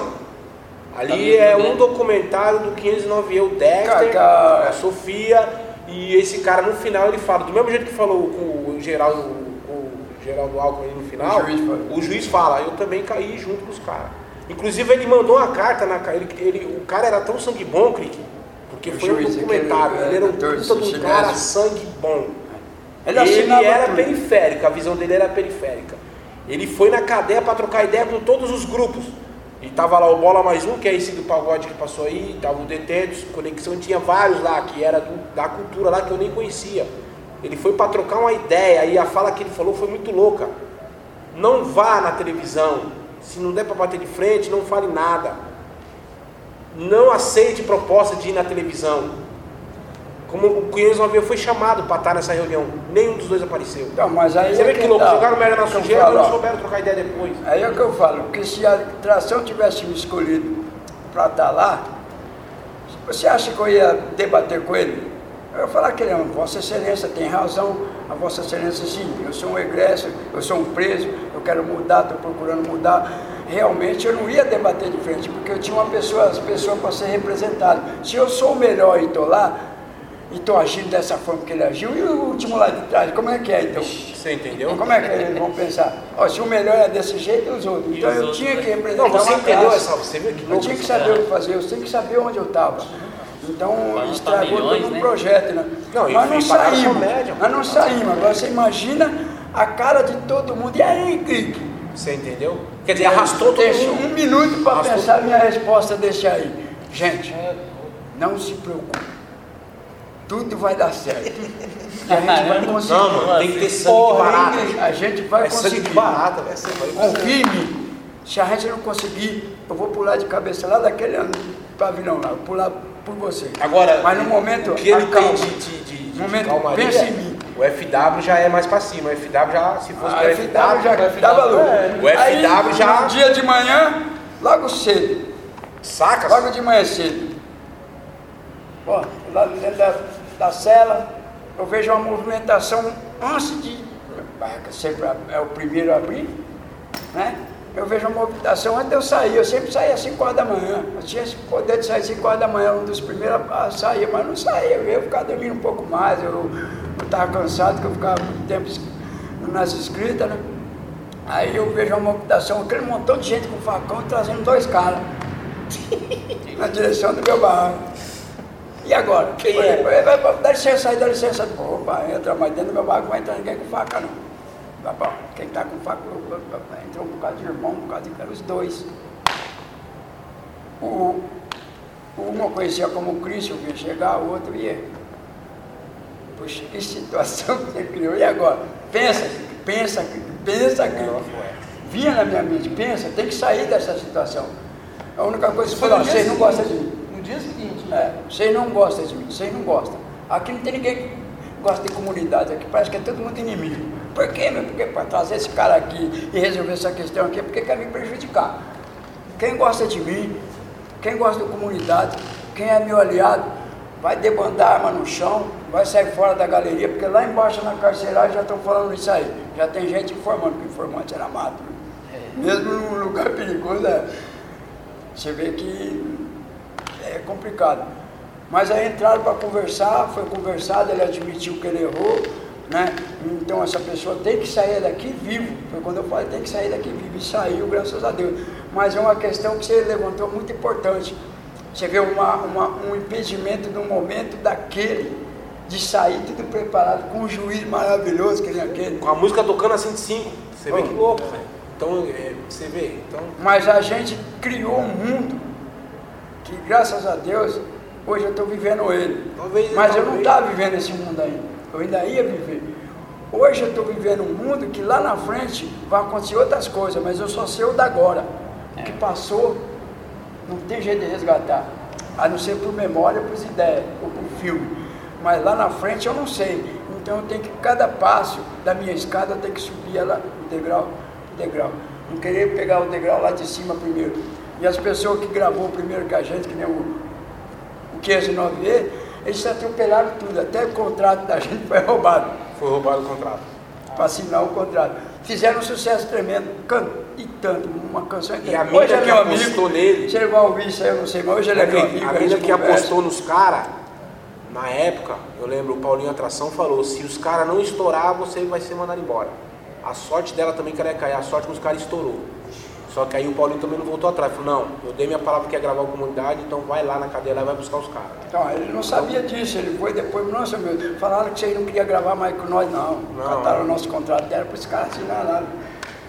Tá Ali vendo, é né? um documentário do 509 eu, Dexter, Cacá. a Sofia, e esse cara no final ele fala, do mesmo jeito que falou com o Geraldo, o Geraldo Alckmin ali no final, O juiz o juiz fala, eu também caí junto com os caras. Inclusive ele mandou uma carta, na, ele, ele- o cara era tão sangue bom, Crick, porque O foi um juiz, documentário, aquele, ele era um é, puta de um cara sangue bom. Ele Ele, assinava era tudo. periférico, a visão dele era periférica. Ele foi na cadeia para trocar ideia com todos os grupos. E tava lá o Bola Mais Um, que é esse do pagode que passou aí, tava o Detentos, Conexão, tinha vários lá, que era do- da cultura lá que eu nem conhecia. Ele foi para trocar uma ideia, e a fala que ele falou foi muito louca. Não vá na televisão. Se não der para bater de frente, não fale nada. Não aceite proposta de ir na televisão. Como o 509 foi chamado para estar nessa reunião, nenhum dos dois apareceu. Então, mas aí Você é vê que que louco, tá. jogaram merda na eu sujeira e não souberam trocar ideia depois. Aí é o que eu falo, porque se a tração tivesse me escolhido para estar lá, você acha que eu ia debater com ele? Eu ia falar que não, Vossa Excelência tem razão, a Vossa Excelência sim, eu sou um egresso, eu sou um preso, eu quero mudar, estou procurando mudar. Realmente eu não ia debater de frente, porque eu tinha uma pessoa, as pessoas para ser representado. Se eu sou o melhor e estou lá, e estou agindo dessa forma que ele agiu, e o último lá de trás, como é que é então? Você entendeu? Como é que eles vão pensar? Ó, se o melhor é desse jeito, os outros. Então eu tinha né? que representar Não, você uma entendeu essa. Você viu que Eu tinha que saber o que fazer, eu tinha que saber onde eu estava. Então estragou milhões, todo o né? projeto, né? Não, nós não saímos, nós não saímos. Agora você imagina a cara de todo mundo. E aí, Clique? Você entendeu? Quer dizer, arrastou todo Deixa um mundo. minuto para pensar a minha resposta desse aí. Gente, não se preocupe. Tudo vai dar certo. E a gente vai conseguir. Não, mano, tem que ter sangue Porra, hein, A gente vai É sangue conseguir. vai- Confie em mim. Se a gente não conseguir, eu vou pular de cabeça lá daquele pavilhão lá, vou pular por você. Agora, mas no momento, o que ele acalma. tem de, de, de, de Momento, calmaria, pensa em mim. O FW já é mais pra cima. O FW já, se fosse A pro FW já dava louco. O FW já- No dia de manhã, logo cedo, saca? logo de manhã cedo. Ó, lá dentro da, da cela, eu vejo uma movimentação antes de. Sempre é o primeiro a abrir, né? Eu vejo uma movimentação antes de eu sair. Eu sempre saía às 5 horas da manhã. Eu tinha esse poder de sair às 5 horas da manhã, um dos primeiros a sair, mas não saía. Eu ia ficar dormindo um pouco mais. Eu estava cansado, porque eu ficava muito tempo nas escritas, né? Aí eu vejo uma movimentação, aquele montão de gente com facão trazendo dois caras na direção do meu barraco. E agora? Quem é? "Vai, vai, vai, Dá licença aí, dá licença. Opa, entra, mas dentro do meu barco não vai entrar ninguém com faca, não. Quem tá com faca, entrou um bocado de irmão, um bocado de cara, os dois. O, um eu conhecia como Cristo, eu vi chegar, o outro ia. Puxa, que situação que você criou. E agora? Pensa, pensa, pensa que. Vinha na minha mente, pensa, tem que sair dessa situação. A única coisa que Foi falou, vocês não gostam de mim. No dia seguinte. É, vocês não gostam de mim, vocês não gostam. Aqui não tem ninguém que gosta de comunidade, aqui parece que é todo mundo inimigo. Por quê, meu? Porque para trazer esse cara aqui e resolver essa questão aqui é porque quer me prejudicar. Quem gosta de mim, quem gosta da comunidade, quem é meu aliado, vai debandar a arma no chão, vai sair fora da galeria, porque lá embaixo na carceragem já estão falando isso aí. Já tem gente informando que informante era mato. Mesmo num lugar perigoso, é, você vê que é complicado. Mas aí entraram para conversar, foi conversado, ele admitiu que ele errou, né? Então essa pessoa tem que sair daqui vivo. Foi quando eu falei, tem que sair daqui vivo. E saiu, graças a Deus. Mas é uma questão que você levantou muito importante. Você vê uma, uma, um impedimento no momento daquele de sair tudo preparado com um juiz maravilhoso que nem aquele. Com a música tocando a 105. Você vê Oh. que louco, velho. Então, é, você vê. Então, Mas a gente criou um mundo que, graças a Deus, hoje eu estou vivendo ele. Talvez- Mas eu não talvez. estava vivendo esse mundo ainda. Eu ainda ia viver. Hoje eu estou vivendo um mundo que lá na frente vai acontecer outras coisas, mas eu só sei o da agora. O que passou, não tem jeito de resgatar. A não ser por memória, por ideias, ou por filme. Mas lá na frente eu não sei. Então eu tenho que, cada passo da minha escada, eu tenho que subir ela degrau por degrau. Não querer pegar o degrau lá de cima primeiro. E as pessoas que gravou primeiro que a gente, que nem o, o 509E, eles atropelaram tudo. Até o contrato da gente foi roubado foi roubado o contrato. para assinar o contrato. Fizeram um sucesso tremendo, can... e tanto, uma canção E a é que apostou amigo. nele- Se ele vai ouvir isso aí, eu não sei, mas hoje ele é meu amigo. a mina que conversa. apostou nos caras, na época, eu lembro, o Paulinho Atração falou, se os caras não estourar, você vai ser mandado embora. A sorte dela também que ela ia cair, a sorte que os caras estourou. Só que aí o Paulinho também não voltou atrás, falou, não, eu dei minha palavra que ia gravar a comunidade, então vai lá na cadeia lá e vai buscar os caras. Então, ele não sabia disso, ele foi depois, nossa meu, falaram que você não queria gravar mais com nós, não. Não. Cataram o nosso contrato, deram para os caras assinar lá.